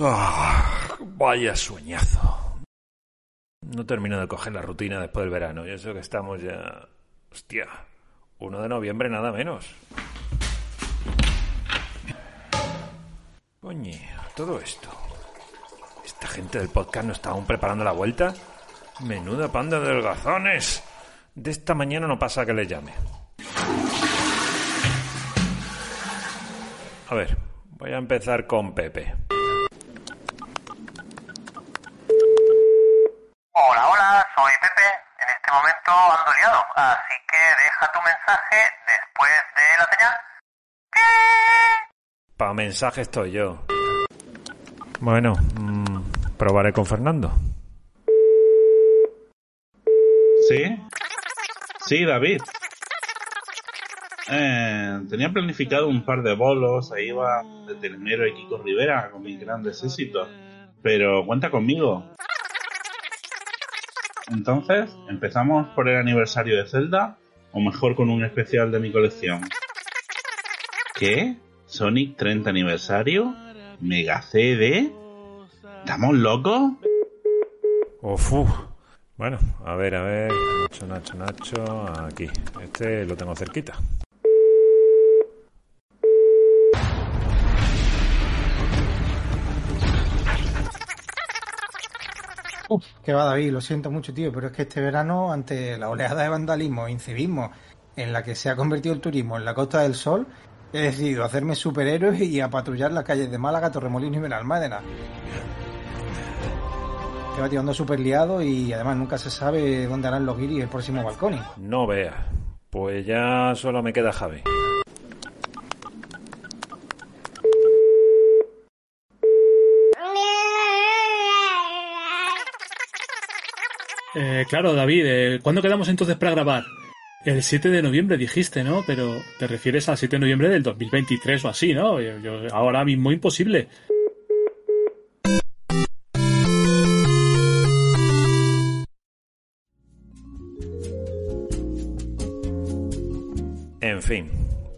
Ah, vaya sueñazo. No termino de coger la rutina después del verano. Y eso que estamos ya... Hostia. 1 de noviembre nada menos. Coño, todo esto. ¿Esta gente del podcast no está aún preparando la vuelta? Menuda panda de delgazones. De esta mañana no pasa que le llame. A ver, voy a empezar con Pepe. Hola, hola, soy Pepe. En este momento ando liado, así que deja tu mensaje después de la señal. Pa' mensaje estoy yo. Bueno, mm, probaré con Fernando. ¿Sí? Sí, David. Eh, tenía planificado un par de bolos, ahí va de telemero y Kiko Rivera con mis grandes éxitos. Pero cuenta conmigo. Entonces, ¿empezamos por el aniversario de Zelda? ¿O mejor con un especial de mi colección? ¿Qué? ¿Sonic 30 aniversario? ¿Mega CD? ¿Estamos locos? Uf. Bueno, a ver, a ver. Nacho, Nacho, Nacho. Aquí. Este lo tengo cerquita. Uf, que va David, lo siento mucho, tío, pero es que este verano, ante la oleada de vandalismo e incivismo en la que se ha convertido el turismo en la Costa del Sol, he decidido hacerme superhéroe y a patrullar las calles de Málaga, Torremolinos y Benalmádena. Que va, tío, ando súper liado y además nunca se sabe dónde harán los guiris el próximo balcón. No veas. Pues ya solo me queda Javi. Eh, claro, David, eh, ¿cuándo quedamos entonces para grabar? El 7 de noviembre dijiste, ¿no? Pero te refieres al 7 de noviembre del 2023 o así, ¿no? Ahora mismo imposible. En fin,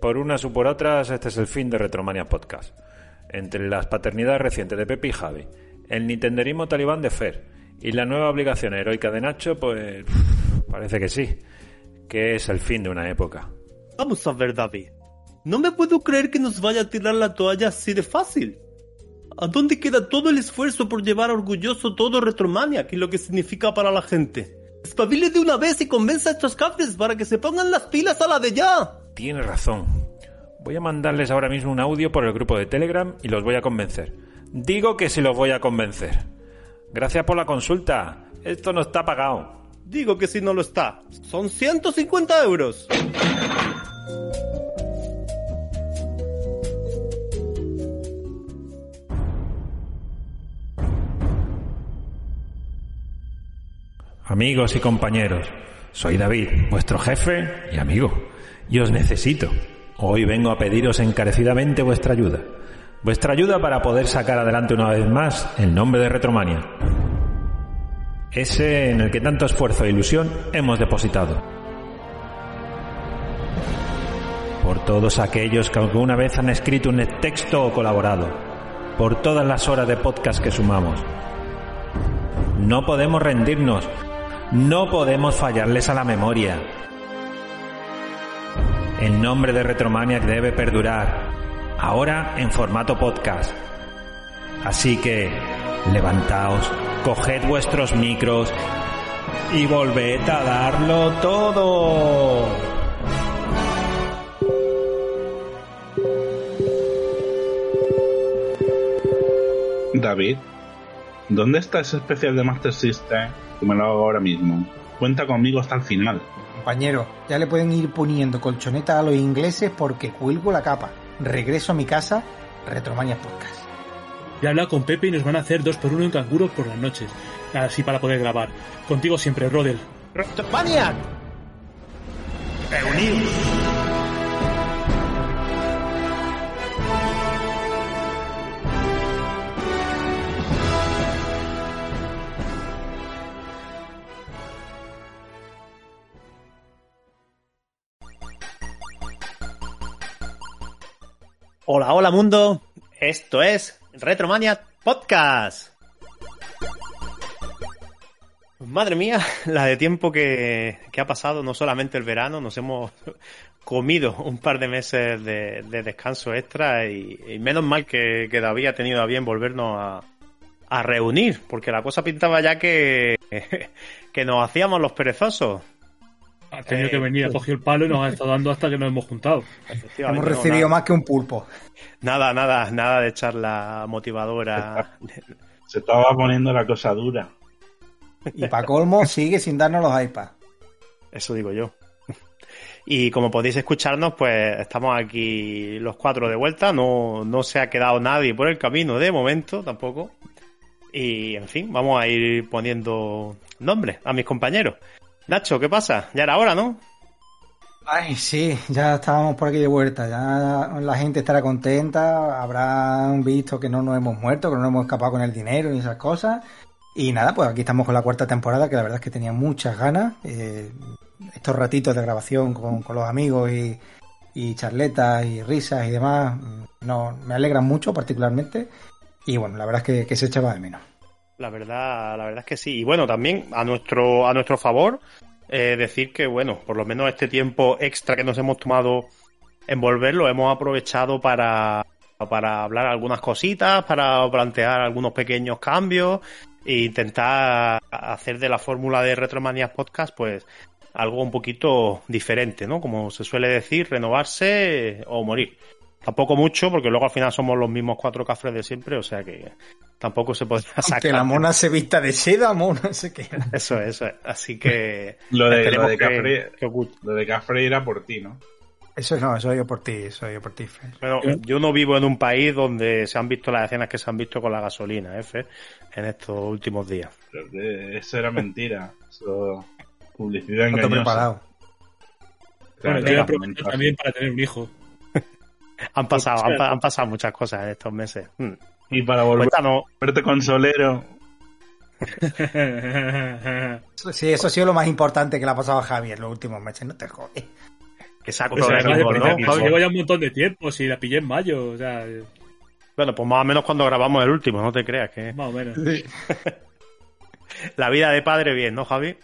por unas u por otras, este es el fin de Retromania Podcast. Entre las paternidades recientes de Pepe y Javi, el nintenderismo talibán de Fer y la nueva obligación heroica de Nacho, pues parece que sí, que es el fin de una época. Vamos a ver, David. No me puedo creer que nos vaya a tirar la toalla así de fácil. ¿A dónde queda todo el esfuerzo por llevar orgulloso todo Retromaniac y lo que significa para la gente? Espabile de una vez y convenza a estos cabres para que se pongan las pilas a la de ya. Tiene razón. Voy a mandarles ahora mismo un audio por el grupo de Telegram y los voy a convencer. Digo que sí los voy a convencer. Gracias por la consulta. Esto no está pagado. Digo que si no lo está. Son 150 euros. Amigos y compañeros, soy David, vuestro jefe y amigo, y os necesito. Hoy vengo a pediros encarecidamente vuestra ayuda. Vuestra ayuda para poder sacar adelante una vez más el nombre de Retromania. Ese en el que tanto esfuerzo e ilusión hemos depositado. Por todos aquellos que alguna vez han escrito un texto o colaborado. Por todas las horas de podcast que sumamos. No podemos rendirnos. No podemos fallarles a la memoria. El nombre de Retromaniac debe perdurar, ahora en formato podcast. Así que, levantaos, coged vuestros micros y volved a darlo todo. David, ¿dónde está ese especial de Master System? Que me lo hago ahora mismo. Cuenta conmigo hasta el final. Compañero, ya le pueden ir poniendo colchonetas a los ingleses porque cuelgo la capa. Regreso a mi casa, Retromania Podcast. Ya he hablado con Pepe y nos van a hacer dos por uno en canguros por las noches. Así para poder grabar. Contigo siempre, Rodel. ¡Retromaniac! ¡Reunidos! Hola, hola mundo. Esto es Retromania Podcast. Madre mía, la de tiempo que, que ha pasado, no solamente el verano, nos hemos comido un par de meses de, de descanso extra y, y menos mal que, que David ha tenido a bien volvernos a, a reunir, porque la cosa pintaba ya que, que nos hacíamos los perezosos. Ha tenido Eh, que venir, ha cogido el palo y nos ha estado dando hasta que nos hemos juntado. Hemos recibido más que un pulpo. nada, nada, nada de charla motivadora. Se estaba poniendo la cosa dura. Y para colmo, sigue sin darnos los iPads. Eso digo yo. Y como podéis escucharnos, pues estamos aquí los cuatro de vuelta. No, no se ha quedado nadie por el camino de momento tampoco. Y en fin, vamos a ir poniendo nombres a mis compañeros. Nacho, ¿qué pasa? Ya era hora, ¿no? Ay, sí, ya estábamos por aquí de vuelta. Ya la gente estará contenta. Habrán visto que no nos hemos muerto, que no nos hemos escapado con el dinero y esas cosas. Y nada, pues aquí estamos con la cuarta temporada, que la verdad es que tenía muchas ganas. Eh, estos ratitos de grabación con, con los amigos y, y charletas y risas y demás, mm, no, me alegran mucho particularmente. Y bueno, la verdad es que se echaba de menos. La verdad, la verdad es que sí. Y bueno, también a nuestro, a nuestro favor, eh, decir que, bueno, por lo menos este tiempo extra que nos hemos tomado en volver lo hemos aprovechado para, para hablar algunas cositas, para plantear algunos pequeños cambios e intentar hacer de la fórmula de Retromanias Podcast, pues, algo un poquito diferente, ¿no? Como se suele decir, renovarse o morir. Tampoco mucho, porque luego al final somos los mismos cuatro cafres de siempre, o sea que tampoco se podría Aunque sacar. la mona se vista de seda, mona se queda. Eso es, eso es. Así que. Lo de, lo de que- Cafre, que lo de Cafre era por ti, ¿no? Eso no, eso yo por ti, eso yo por ti, Fer. Bueno, yo no vivo en un país donde se han visto las escenas que se han visto con la gasolina, ¿eh, Fer? En estos últimos días. Pero que eso era mentira. Eso publicidad No te he engañosa. preparado. Bueno, mensaje. también para tener un hijo. Han pasado, han, pa- han pasado muchas cosas en estos meses. Hmm. Y para volver Cuéntanos, a verte consolero. Sí, eso ha sido lo más importante que le ha pasado a Javi en los últimos meses, no te jodes. que saco Pues de ¿no? Javi lleva ya un montón de tiempo, si la pillé en mayo, o sea, eh, Bueno, pues más o menos cuando grabamos el último, no te creas que más o menos. la vida de padre bien, ¿no, Javi?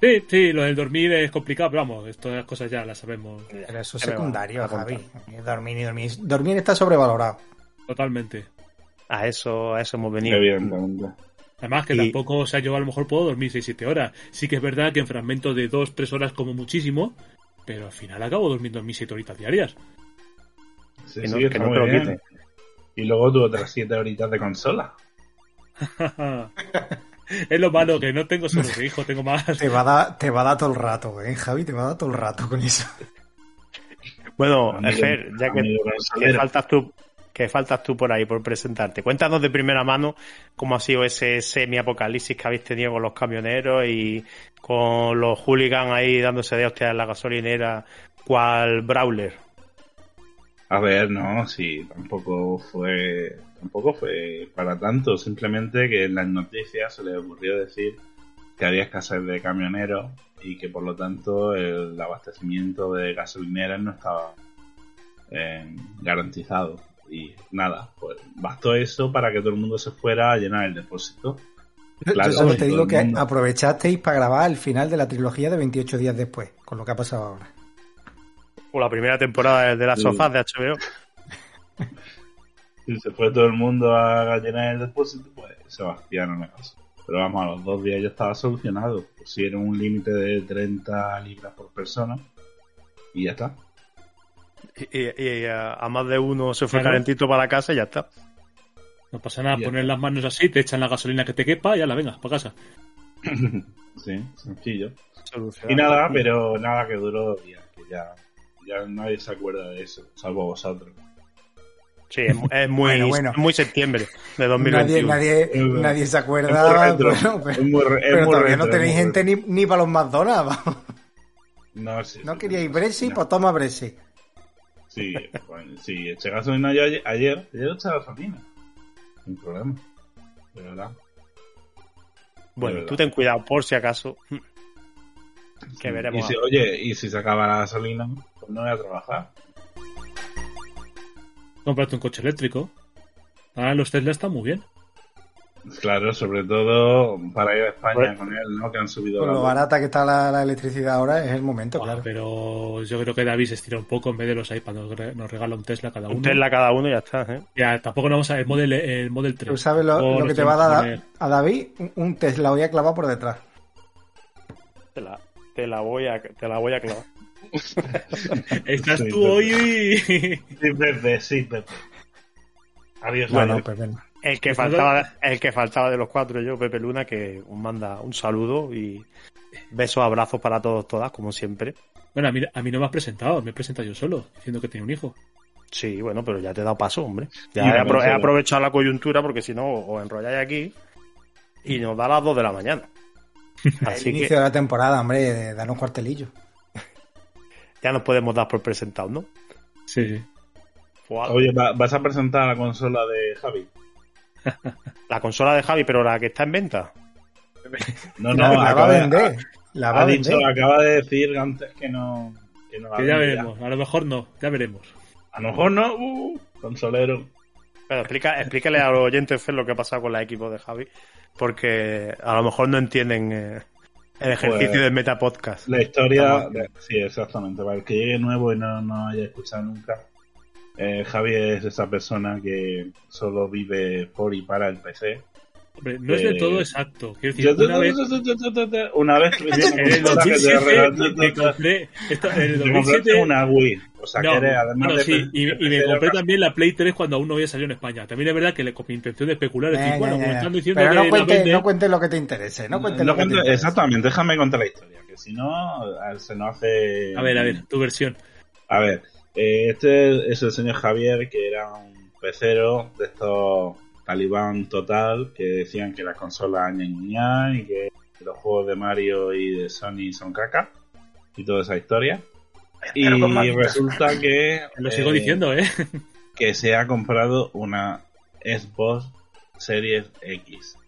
Sí, sí, lo del dormir es complicado, pero vamos, estas las cosas ya las sabemos Pero eso es ¿Qué me va secundario? Javi. Dormir y dormir. Dormir está sobrevalorado. totalmente. A eso, a eso hemos venido. Evidentemente. Además que Y- tampoco, o sea, yo a lo mejor puedo dormir 6-7 horas. Sí que es verdad que en fragmentos de 2-3 horas como muchísimo, pero al final acabo durmiendo mis 7 horitas diarias. Sí, Que sí, no- está que no te lo bien. quite. Y luego tú otras siete horitas de consola. es lo malo, que no tengo solo hijo, tengo más. Te va a dar, te va a dar todo el rato, ¿eh, Javi? Te va a dar todo el rato con eso. Bueno, Amigo- Fer, ya que, que faltas tú, que faltas tú por ahí por presentarte. Cuéntanos de primera mano cómo ha sido ese semi-apocalipsis que habéis tenido con los camioneros y con los hooligans ahí dándose de hostias en la gasolinera, cual Brawler. A ver, no, sí, tampoco fue, tampoco fue para tanto. Simplemente que en las noticias se le ocurrió decir que había escasez de camioneros y que por lo tanto el abastecimiento de gasolineras no estaba eh, garantizado. Y nada, pues bastó eso para que todo el mundo se fuera a llenar el depósito. Claro, Yo solo te digo que mundo. aprovechasteis para grabar el final de la trilogía de 28 días después, con lo que ha pasado ahora. O la primera temporada de las sofás de HBO. Si se fue todo el mundo a llenar el depósito, pues Sebastián no me pasó. Pero vamos, a los dos días ya estaba solucionado. Pusieron un límite de 30 libras por persona y ya está. Y, y- y a, a más de uno se fue Claro. calentito para la casa y ya está. No pasa nada, poner las manos así, te echan la gasolina que te quepa y ya la venga, para casa. sí, sencillo. Solucionado. Y nada, pero nada que duró dos días, que ya, ya nadie se acuerda de eso, salvo vosotros. Sí, es, mu- es muy, Bueno, bueno. muy septiembre de Nadie, 2021. nadie, verdad. nadie se Es muy acuerda, retro, bueno, pero, es muy pero muy todavía retro, no tenéis gente ni, ni para los McDonald's. vamos. No, sí, No queríais Brexit, no. pues toma Brexit. Sí, bueno, sí, eché gasolina yo ayer, ayer, ayer eché gasolina. Sin problema. De verdad. Bueno, de tú ten cuidado por si acaso. Que Sí. veremos. Y si, oye, y si se acaba la gasolina, pues no voy a trabajar. Comprarte un coche eléctrico. Ahora los Tesla están muy bien. Claro, sobre todo para ir a España Bueno. con él, ¿no? Que han subido Con lo barata que está la, la electricidad ahora es el momento, Ah, claro. pero yo creo que David se estira un poco en vez de los iPads. Nos, re- nos regala un Tesla cada uno. Un Tesla cada uno y ya está, ¿eh? Ya, tampoco nos vamos a el Model, el Model 3. ¿Tú sabes lo, que te va a dar a, a David? Un- Un Tesla voy a clavar por detrás. Te la, te la voy a, te la voy a clavar. Estás Sí, tú Pepe. hoy. Sí, Pepe, sí, Pepe. Adiós, Bueno, adiós. venga. El que faltaba, el que faltaba de los cuatro, yo, Pepe Luna, que os manda un saludo y besos, abrazos para todos, todas, como siempre. bueno, a mí, a mí no me has presentado. Me he presentado yo solo, diciendo que tenía un hijo. Sí, bueno, pero ya te he dado paso, hombre. Ya he, apro- aprovechado la coyuntura porque si no os enrolláis aquí y nos da a las dos de la mañana. El Así inicio que de la temporada, hombre, danos cuartelillo. Ya nos podemos dar por presentados, ¿no? Sí, sí. Fua- Oye, ¿va- ¿vas a presentar la consola de Javi? La consola de Javi, pero la que está en venta. No, no, la va acaba a de- vender. La va ha a dicho, vender. acaba de decir antes que no. Que, no la Que ya veremos. A lo mejor no. Ya veremos. A lo mejor no, uh, consolero. Pero explica, explícale a los oyentes Fer, lo que ha pasado con la equipo de Javi, porque a lo mejor no entienden eh, el ejercicio Pues- del Meta Podcast. La historia, de- sí, exactamente. Para el que llegue nuevo y no, no haya escuchado nunca, eh, Javi es esa persona que solo vive por y para el PC. Hombre, no es Eh, todo exacto. Quiero decir, una vez, una vez en el una consola que te 2007 regaló- me compré. Esto, en el te compraste 2007. una Wii. O sea, No, que eres, además bueno, de sí, y, y me compré también la Play 3 cuando aún no había salido en España. También es verdad que le, con mi intención de especular, es decir, bueno, como están diciendo Pero que no cuentes no cuente lo que te interese. No cuentes No lo que te interese. exactamente, déjame contar la historia, que si no, a- se nos hace... A ver, a ver, tu versión. A ver, eh, este es el señor Javier, que era un pecero de estos talibán total, que decían que las consolas ña, y que los juegos de Mario y de Sony son caca, y toda esa historia. Y Pero resulta que... Lo sigo eh, diciendo, ¿eh? Que se ha comprado una Xbox Series X.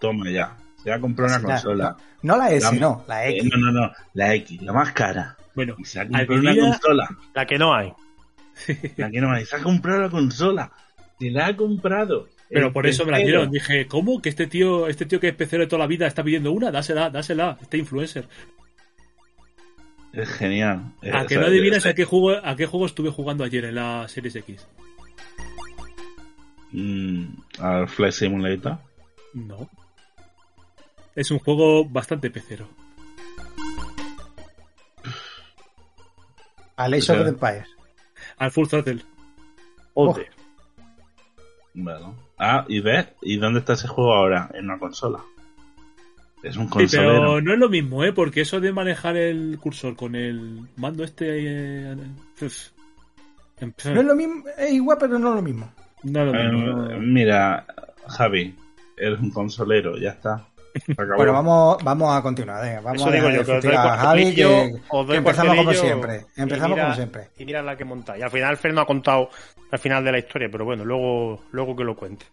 Toma ya. Se ha comprado una Ya, consola. No, no la S, La- no, la Eh, X. no, no, no. La X, la más cara. Bueno, Y se ha comprado una consola. La que no hay. La que no hay. Se ha comprado la consola. Se la ha comprado. Pero por eso me la dieron. Dije, ¿cómo? Que este tío, este tío que es pecero de toda la vida está pidiendo una, dásela, dásela, este influencer. Es genial. Eh, A que no adivinas a qué juego, a qué juego estuve jugando ayer en la Series X. mm, al Flight Simulator. No. Es un juego bastante pecero. Al Age of Empires. Al Full Throttle. Joder. Bueno. Ah, y ves, ¿y dónde está ese juego ahora? En una consola. Es un Sí, consolero. pero no es lo mismo, ¿eh? Porque eso de manejar el cursor con el mando este... eh. Em- No es lo mismo, es igual, pero no es lo mismo. no es lo mismo. Eh, mira, Javi, eres un consolero, ya está. Bueno, vamos, vamos a continuar. venga, vamos Eso a digo dejar yo, de que os doy discutir a Javi, cuartelillo, que, os doy que empezamos como siempre. Empezamos y mira- como siempre. Y mira la que monta. Y al final Fer no ha contado al final de la historia, pero bueno, luego, luego que lo cuente.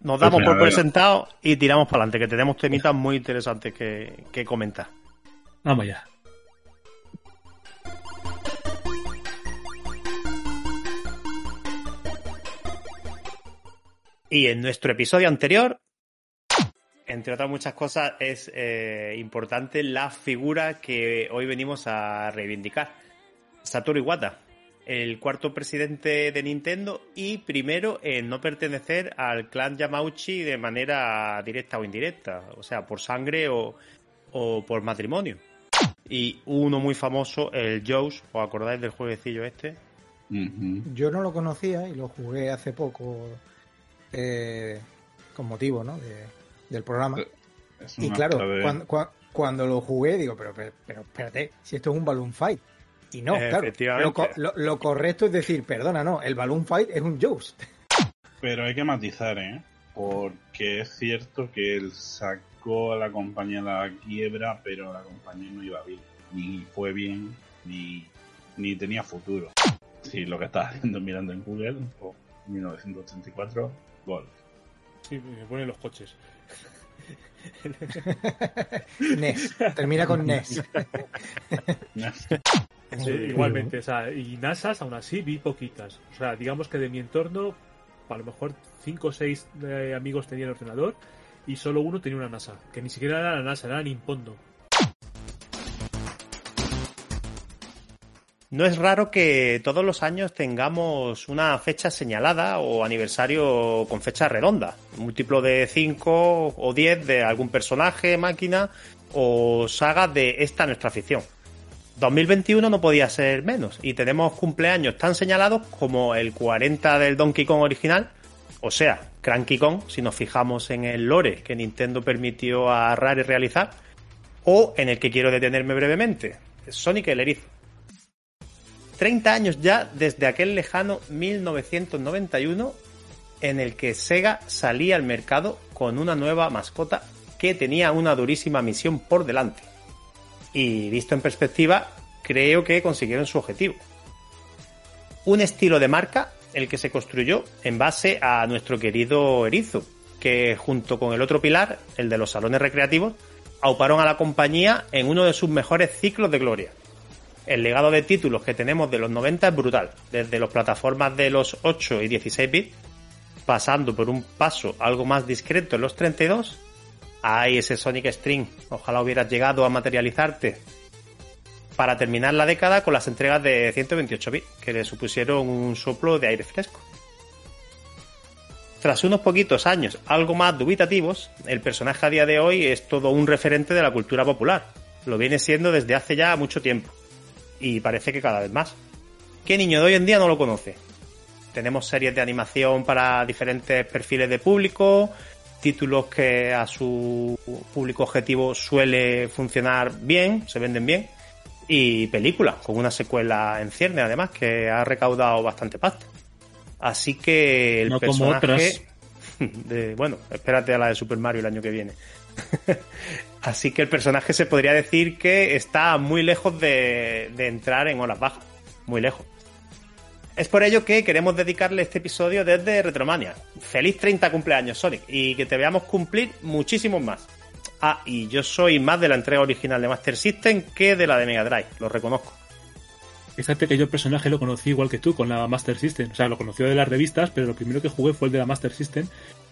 Nos damos Pues por presentado y tiramos para adelante, que tenemos temitas muy interesantes que, que comentar. Vamos ya. Y en nuestro episodio anterior, entre otras muchas cosas, es eh, importante la figura que hoy venimos a reivindicar. Satoru Iwata, el cuarto presidente de Nintendo y primero en no pertenecer al clan Yamauchi de manera directa o indirecta, o sea, por sangre o, o por matrimonio. Y uno muy famoso, el Joe's, ¿os acordáis del jueguecillo este? Yo no lo conocía y lo jugué hace poco eh, con motivo ¿no? de- del programa. Es Y claro, cuando, cua- cuando lo jugué, digo, pero, pero, pero espérate, si esto es un Balloon Fight. Y no, claro. Efectivamente. Lo, co- lo- lo correcto es decir, perdona, no, el Balloon Fight es un Joust. Pero hay que matizar, ¿eh? Porque es cierto que él sacó a la compañía a la quiebra, pero la compañía no iba bien. Ni fue bien, ni, ni tenía futuro. Sí, lo que estaba haciendo mirando en Google, o 1984, Golf. Sí, me ponen los coches. NES. Termina con NES. Sí, igualmente, o sea, y NASAs aún así vi poquitas. O sea, digamos que de mi entorno a lo mejor cinco o seis eh, amigos tenían ordenador y solo uno tenía una NASA, que ni siquiera era la NASA, era Nimpondo. No es raro que todos los años tengamos una fecha señalada o aniversario con fecha redonda, múltiplo de 5 o 10 de algún personaje, máquina o saga de esta nuestra afición. 2021 no podía ser menos y tenemos cumpleaños tan señalados como el 40 del Donkey Kong original, o sea, Cranky Kong, si nos fijamos en el lore que Nintendo permitió a Rare realizar, o en el que quiero detenerme brevemente, Sonic el Erizo. 30 años ya desde aquel lejano 1991 en el que Sega salía al mercado con una nueva mascota que tenía una durísima misión por delante. Y visto en perspectiva, creo que consiguieron su objetivo. Un estilo de marca el que se construyó en base a nuestro querido Erizo, que junto con el otro pilar, el de los salones recreativos, auparon a la compañía en uno de sus mejores ciclos de gloria el legado de títulos que tenemos de los 90 es brutal, desde las plataformas de los 8 y 16 bits, pasando por un paso algo más discreto en los 32, hay ese Sonic String, ojalá hubieras llegado a materializarte, para terminar la década con las entregas de 128 bits, que le supusieron un soplo de aire fresco. Tras unos poquitos años algo más dubitativos, el personaje a día de hoy es todo un referente de la cultura popular. Lo viene siendo desde hace ya mucho tiempo y parece que cada vez más. ¿Qué niño de hoy en día no lo conoce? Tenemos series de animación para diferentes perfiles de público, títulos que a su público objetivo suele funcionar bien, se venden bien, y películas con una secuela en cierne además que ha recaudado bastante pasta. Así que el personaje de, bueno, espérate a la de Super Mario el año que viene. Así que el personaje se podría decir que está muy lejos de, entrar en olas bajas. Muy lejos. Es por ello que queremos dedicarle este episodio desde Retromania. Feliz 30 cumpleaños, Sonic, y que te veamos cumplir muchísimos más. Ah, y yo soy más de la entrega original de Master System que de la de Mega Drive, lo reconozco. Fíjate que yo el personaje lo conocí igual que tú, con la Master System. O sea, lo conocí de las revistas, pero lo primero que jugué fue el de la Master System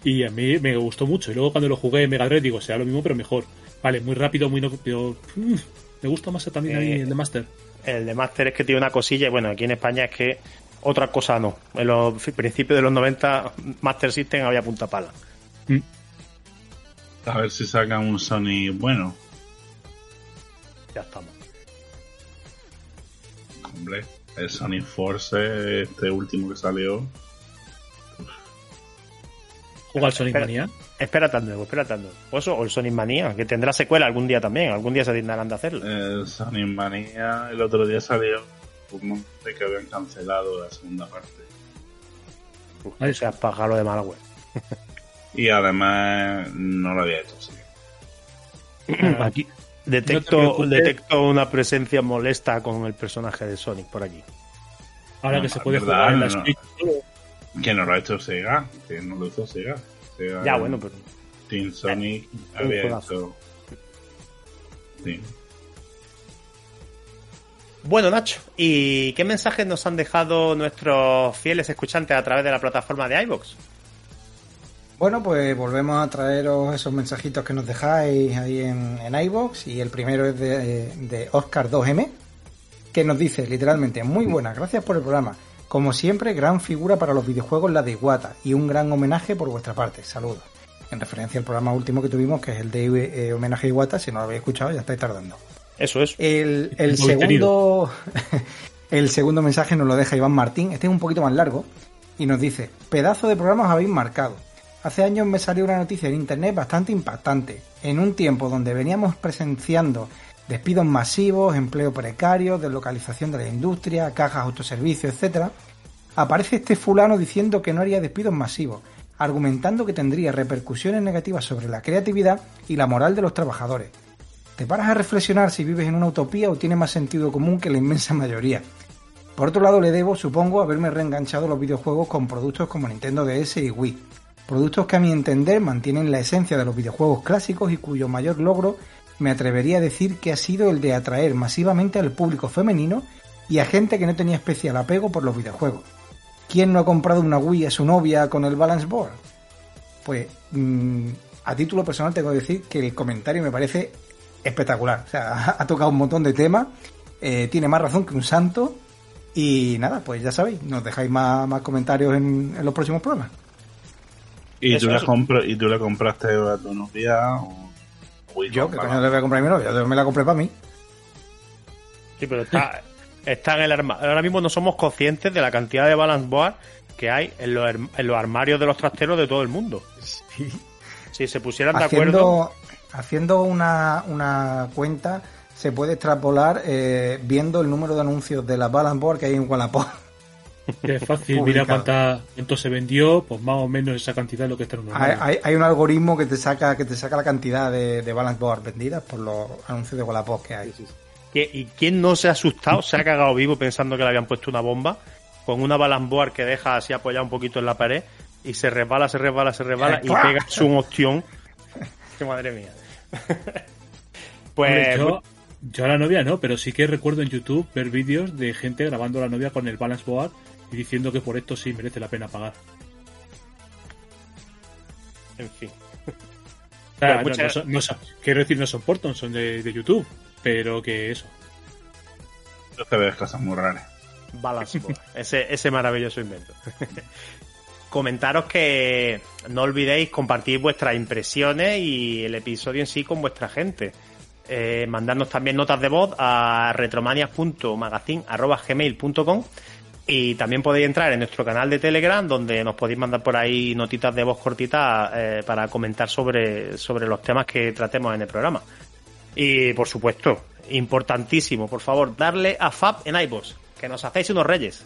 y a mí me gustó mucho. Y luego cuando lo jugué en Mega Drive digo, sea lo mismo pero mejor. Vale, muy rápido, muy no, pero mm, me gusta más también ahí eh, el de Master. El de Master es que tiene una cosilla, y bueno, aquí en España es que otra cosa no. En los principios de los 90 Master System había punta pala. Mm. A ver si sacan un Sony bueno. Ya estamos. Hombre, el Sony Force, este último que salió, ¿Juega el Sonic Mania? Espera tanto, espera tanto. O, el Sonic Mania, que tendrá secuela algún día también. Algún día se tendrán de hacerlo. El Sonic Mania el otro día salió un de que habían cancelado la segunda parte. Uf, no seas pájaro de mala web. y además no lo había hecho así. Aquí detecto, detecto una presencia molesta con el personaje de Sonic por aquí. Ahora que se puede jugar en la Switch que no lo ha hecho Sega, que no lo hizo Sega. ya, bueno, pero. Team Sonic había hecho. Sí. Bueno, Nacho, ¿y qué mensajes nos han dejado nuestros fieles escuchantes a través de la plataforma de iBox? Bueno, pues volvemos a traeros esos mensajitos que nos dejáis ahí en, en iBox y el primero es de, de Oscar2M que nos dice literalmente, muy buenas, gracias por el programa. Como siempre, gran figura para los videojuegos la de Iwata y un gran homenaje por vuestra parte. Saludos. En referencia al programa último que tuvimos, que es el de eh, homenaje a Iwata, si no lo habéis escuchado ya estáis tardando. Eso es. El, segundo, el segundo mensaje nos lo deja Iván Martín. Este es un poquito más largo y nos dice: Pedazo de programa os habéis marcado. Hace años me salió una noticia en internet bastante impactante. En un tiempo donde veníamos presenciando despidos masivos, empleo precario, deslocalización de la industria, cajas, autoservicios, etc., aparece este fulano diciendo que no haría despidos masivos, argumentando que tendría repercusiones negativas sobre la creatividad y la moral de los trabajadores. Te paras a reflexionar si vives en una utopía o tiene más sentido común que la inmensa mayoría. Por otro lado, le debo, supongo, haberme reenganchado los videojuegos con productos como Nintendo DS y Wii. Productos que a mi entender mantienen la esencia de los videojuegos clásicos y cuyo mayor logro me atrevería a decir que ha sido el de atraer masivamente al público femenino y a gente que no tenía especial apego por los videojuegos. ¿quién no ha comprado una Wii a su novia con el balance board? Pues mm, a título personal tengo que decir que el comentario me parece espectacular. O sea, ha tocado un montón de temas, eh, tiene más razón que un santo. Y nada, pues ya sabéis, nos dejáis más, comentarios en, en los próximos programas. ¿Y Eso tú, la compro- ¿Y tú le compraste a tu novia? O... Wii Yo, que coño le voy a comprar a mi novia, yo me la compré para mí. Sí, pero está, está en el armario. Ahora mismo no somos conscientes de la cantidad de balance board que hay en los, en los armarios de los trasteros de todo el mundo. Si se pusieran de acuerdo. Haciendo, haciendo una, una cuenta, se puede extrapolar eh, viendo el número de anuncios de la balance board que hay en Wallapop. Es fácil, mira cuánta, cuánto se vendió, pues más o menos esa cantidad es lo que está en un Hay, hay- hay un algoritmo que te saca que te saca la cantidad de, de balance board vendidas por los anuncios de Wallapop que hay. ¿Qui- ¿Y quién no se ha asustado, se ha cagado vivo pensando que le habían puesto una bomba? Con una balance board que deja así apoyado un poquito en la pared y se resbala, se resbala, se resbala y pega su un ostión. ¡Qué madre mía! pues. Hombre, yo, yo a la novia no, pero sí que recuerdo en YouTube ver vídeos de gente grabando a la novia con el balance board y diciendo que por esto sí merece la pena pagar. En fin. O sea, no- muchas- no son- no son- quiero decir, no son Porton, son de, de YouTube, pero que eso. Yo te ves cosas muy raras. Balance Board, ese, ese maravilloso invento. Comentaros que no olvidéis compartir vuestras impresiones y el episodio en sí con vuestra gente. Eh, mandarnos también notas de voz a retromanias.magazine.gmail.com y también podéis entrar en nuestro canal de Telegram donde nos podéis mandar por ahí notitas de voz cortitas eh, para comentar sobre, sobre los temas que tratemos en el programa. Y por supuesto, importantísimo, por favor, darle a Fab en iVoox, que nos hacéis unos reyes.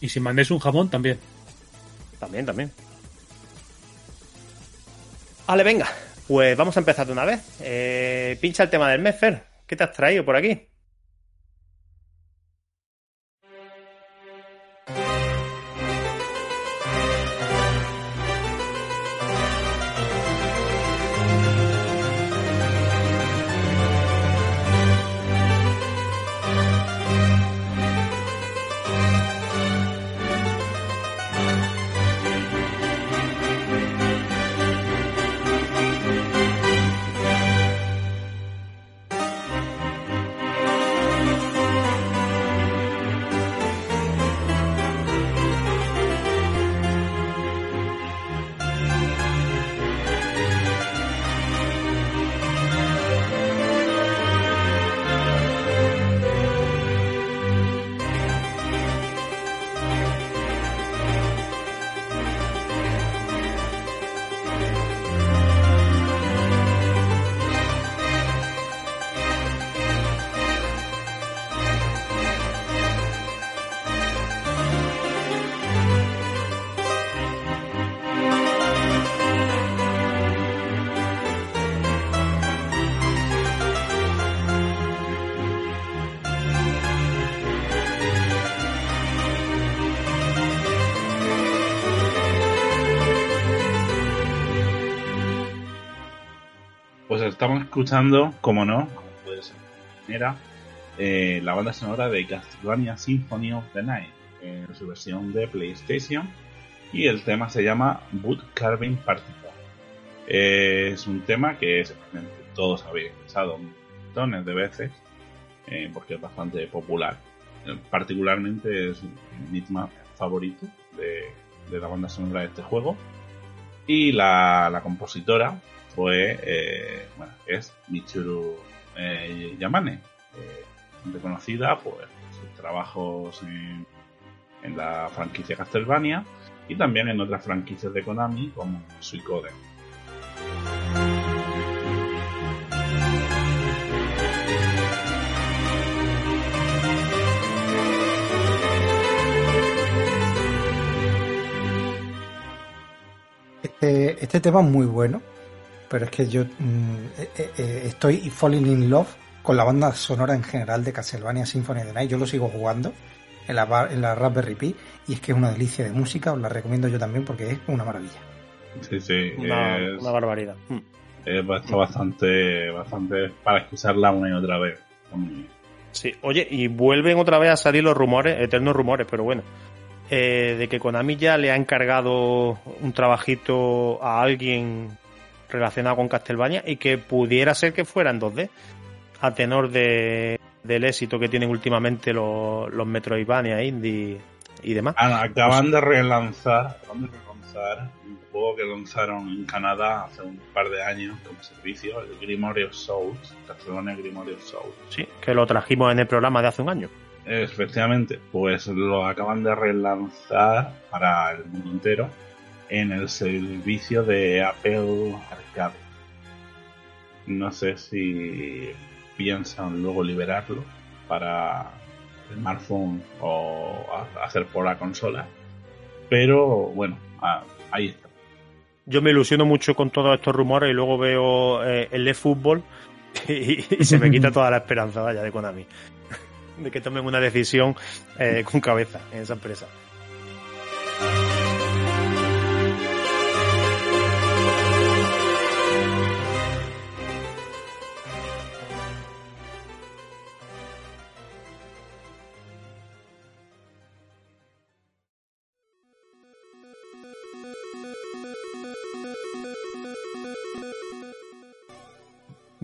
Y si mandáis un jamón, también. También, también. Vale, venga. Pues vamos a empezar de una vez. Eh, pincha el tema del mes, Fer. ¿Qué te has traído por aquí? Estamos escuchando, como no, como puede ser eh, la banda sonora de Castlevania Symphony of the Night, en su versión de PlayStation, y el tema se llama Wood Carving Particle. Eh, es un tema que seguramente todos habéis escuchado montones de veces, eh, porque es bastante popular. Eh, particularmente es mi tema favorito de, de la banda sonora de este juego. Y la, la compositora fue, eh, bueno, es Michiru eh, Yamane, eh, bastante conocida por sus trabajos en, en la franquicia Castlevania y también en otras franquicias de Konami como Suicoden. Este, este tema es muy bueno, pero es que yo mm, eh, eh, eh, estoy falling in love con la banda sonora en general de Castlevania Symphony of the Night. Yo lo sigo jugando en la, bar- en la Raspberry Pi y es que es una delicia de música. Os la recomiendo yo también porque es una maravilla. Sí, sí, Una, es, una barbaridad. Mm. es está bastante, bastante para escucharla una y otra vez. Sí, oye, y vuelven otra vez a salir los rumores, eternos rumores, pero bueno, eh, de que Konami ya le ha encargado un trabajito a alguien relacionado con Castlevania y que pudiera ser que fuera en 2D, a tenor de, del éxito que tienen últimamente los, los Metroidvania indie y demás. Ah, acaban de relanzar, acaban de relanzar un juego que lanzaron en Canadá hace un par de años como servicio, el Grimory of Souls, Castlevania Grimory of Souls. Sí, que lo trajimos en el programa de hace un año. Efectivamente, pues lo acaban de relanzar para el mundo entero en el servicio de Apple Arcade. No sé si piensan luego liberarlo para smartphone o hacer por la consola. Pero bueno, ah, ahí está. Yo me ilusiono mucho con todos estos rumores y luego veo eh, el eFootball y, y se me quita toda la esperanza, vaya, de Konami. De que tomen una decisión eh, con cabeza en esa empresa.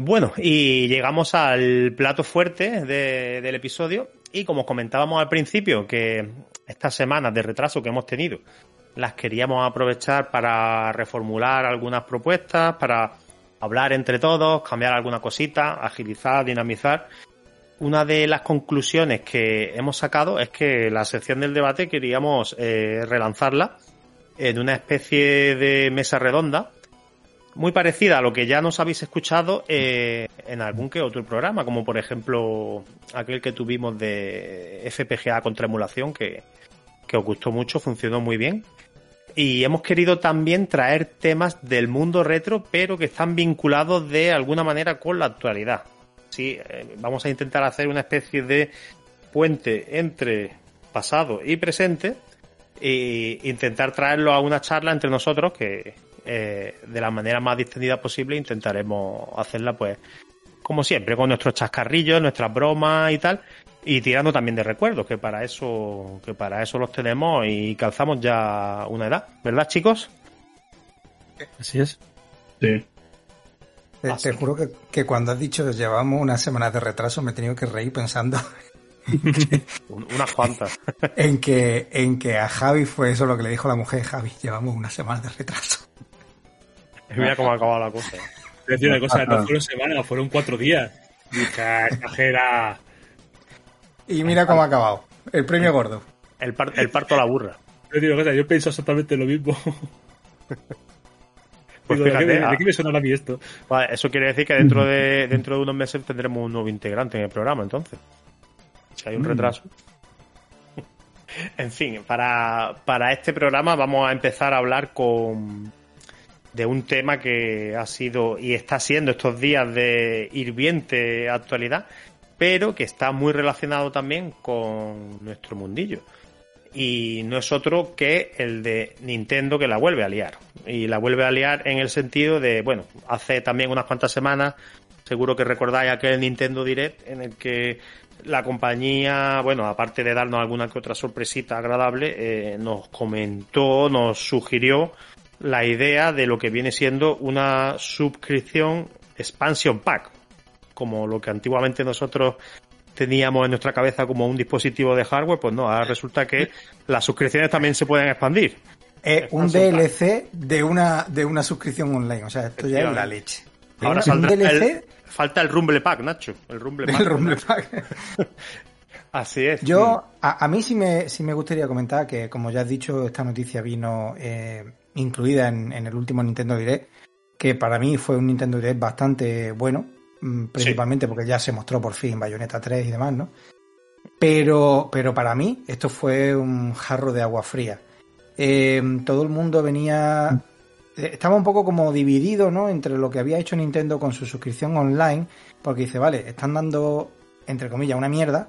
Bueno, y llegamos al plato fuerte de- del episodio. Y como comentábamos al principio, que estas semanas de retraso que hemos tenido las queríamos aprovechar para reformular algunas propuestas, para hablar entre todos, cambiar alguna cosita, agilizar, dinamizar. Una de las conclusiones que hemos sacado es que la sección del debate queríamos eh, relanzarla en una especie de mesa redonda muy parecida a lo que ya nos habéis escuchado eh, en algún que otro programa, como por ejemplo aquel que tuvimos de FPGA contra emulación, que, que os gustó mucho, funcionó muy bien. Y hemos querido también traer temas del mundo retro, pero que están vinculados de alguna manera con la actualidad. Sí, eh, vamos a intentar hacer una especie de puente entre pasado y presente e intentar traerlo a una charla entre nosotros que eh, de la manera más distendida posible intentaremos hacerla pues como siempre con nuestros chascarrillos, nuestras bromas y tal y tirando también de recuerdos que para eso que para eso los tenemos y calzamos ya una edad, ¿verdad chicos? Así es. Sí. Te, Ah, te sí. juro que, que cuando has dicho llevamos unas semanas de retraso me he tenido que reír pensando Un- unas cuantas. en que, en que a Javi fue eso lo que le dijo la mujer. Javi, llevamos unas semanas de retraso. Mira cómo ha acabado la cosa. Te decir una cosa, no fueron semanas, fueron cuatro días. Hija, exagera. Y mira cómo ha acabado. El premio gordo. El, par- el parto a la burra. Te digo cosa, yo pienso exactamente lo mismo. Pues Digo, ¿de, qué me, ah. de qué me sonará a mí esto? Vale, eso quiere decir que dentro de dentro de unos meses tendremos un nuevo integrante en el programa, entonces. Si hay un retraso. en fin, para, para este programa vamos a empezar a hablar con de un tema que ha sido y está siendo estos días de hirviente actualidad, pero que está muy relacionado también con nuestro mundillo. Y no es otro que el de Nintendo que la vuelve a liar. Y la vuelve a liar en el sentido de, bueno, hace también unas cuantas semanas, seguro que recordáis aquel Nintendo Direct en el que la compañía, bueno, aparte de darnos alguna que otra sorpresita agradable, eh, nos comentó, nos sugirió la idea de lo que viene siendo una suscripción expansion pack, como lo que antiguamente nosotros teníamos en nuestra cabeza como un dispositivo de hardware, pues no, ahora resulta que las suscripciones también se pueden expandir. Es un DLC de una, de una suscripción online. O sea, esto ya es la leche. Ahora un saldrá DLC el, falta el Rumble Pack, Nacho, el Rumble Pack. del Rumble Pack. Así es. Yo, a, a mí sí me, sí me gustaría comentar que, como ya has dicho, esta noticia vino eh, incluida en, en el último Nintendo Direct, que para mí fue un Nintendo Direct bastante bueno, mm, principalmente porque ya se mostró por fin Bayonetta 3 y demás, ¿no? Pero, pero para mí esto fue un jarro de agua fría. Eh, todo el mundo venía... eh, Estaba un poco como dividido, ¿no? Entre lo que había hecho Nintendo con su suscripción online, porque dice, vale, están dando, entre comillas, una mierda,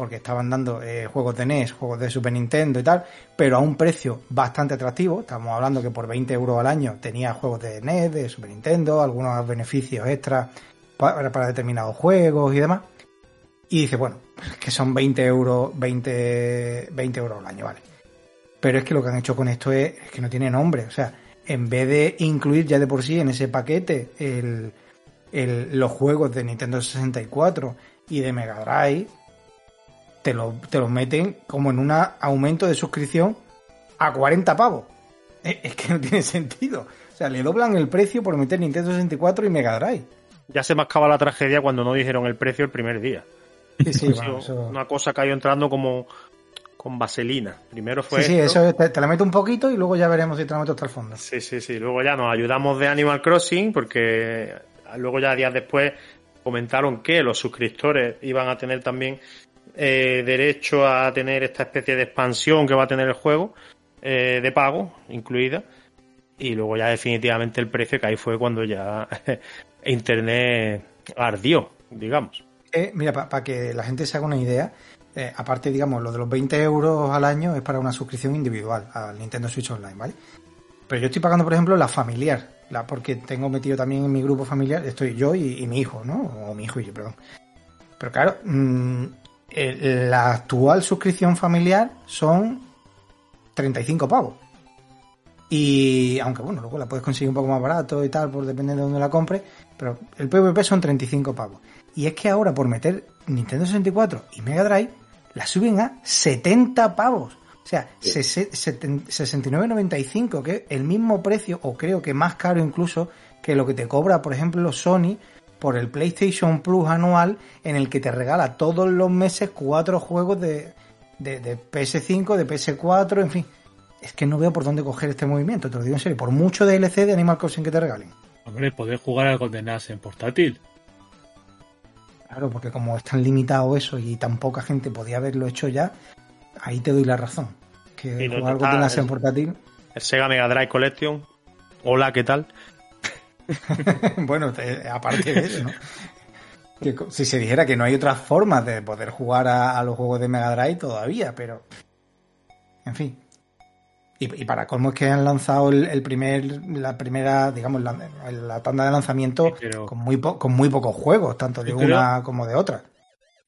porque estaban dando eh, juegos de NES, juegos de Super Nintendo y tal, pero a un precio bastante atractivo. Estamos hablando que por 20 euros al año tenía juegos de NES, de Super Nintendo, algunos beneficios extras para, determinados juegos y demás. Y dice, bueno, que son 20 euros, 20, 20 euros al año, vale. Pero es que lo que han hecho con esto es, que no tiene nombre. O sea, en vez de incluir ya de por sí en ese paquete los juegos de Nintendo 64 y de Mega Drive, te lo, te los meten como en un aumento de suscripción a 40 pavos. Es, que no tiene sentido. O sea, le doblan el precio por meter Nintendo 64 y Mega Drive. Ya se mascaba la tragedia cuando no dijeron el precio el primer día. Sí, sí, Ha bueno, eso- Una cosa que ha ido entrando como con vaselina. Primero fue sí, sí, esto. eso te, te la meto un poquito y luego ya veremos si te la meto hasta el fondo. Sí, sí, sí. Luego ya nos ayudamos de Animal Crossing porque luego ya días después comentaron que los suscriptores iban a tener también eh, derecho a tener esta especie de expansión que va a tener el juego eh, de pago incluida y luego ya definitivamente el precio que ahí fue cuando ya Internet ardió, digamos. Eh, mira, para que la gente se haga una idea, aparte, digamos, lo de los 20 euros al año es para una suscripción individual al Nintendo Switch Online, ¿vale? Pero yo estoy pagando, por ejemplo, la familiar, la, porque tengo metido también en mi grupo familiar, estoy yo y, mi hijo, ¿no? O mi hijo y yo, perdón. Pero claro, mm, la actual suscripción familiar son 35 pavos. Y aunque bueno, luego la puedes conseguir un poco más barato y tal, por depender de dónde la compres, pero el PvP son 35 pavos. Y es que ahora por meter Nintendo 64 y Mega Drive, la suben a 70 pavos. O sea, sese- seten- 69.95, que es el mismo precio, o creo que más caro incluso, que lo que te cobra, por ejemplo, Sony por el PlayStation Plus anual, en el que te regala todos los meses cuatro juegos de, de, de PS5, de PS4, en fin. Es que no veo por dónde coger este movimiento, te lo digo en serio. Por mucho DLC de Animal Crossing que te regalen. Hombre, poder jugar al Golden Axe en portátil. Claro, porque como es tan limitado eso y tan poca gente podía haberlo hecho ya, ahí te doy la razón. Que Y no jugar está- algo de en portátil, El Sega Mega Drive Collection. Hola, ¿qué tal? bueno, te- aparte de eso, ¿no? Que si se dijera que no hay otras formas de poder jugar a, a los juegos de Mega Drive todavía, pero. En fin. Y, y para colmo es que han lanzado el, el primer, la primera, digamos, la, la tanda de lanzamiento Sí, pero- con, muy po- con muy pocos juegos, tanto de una como de otra.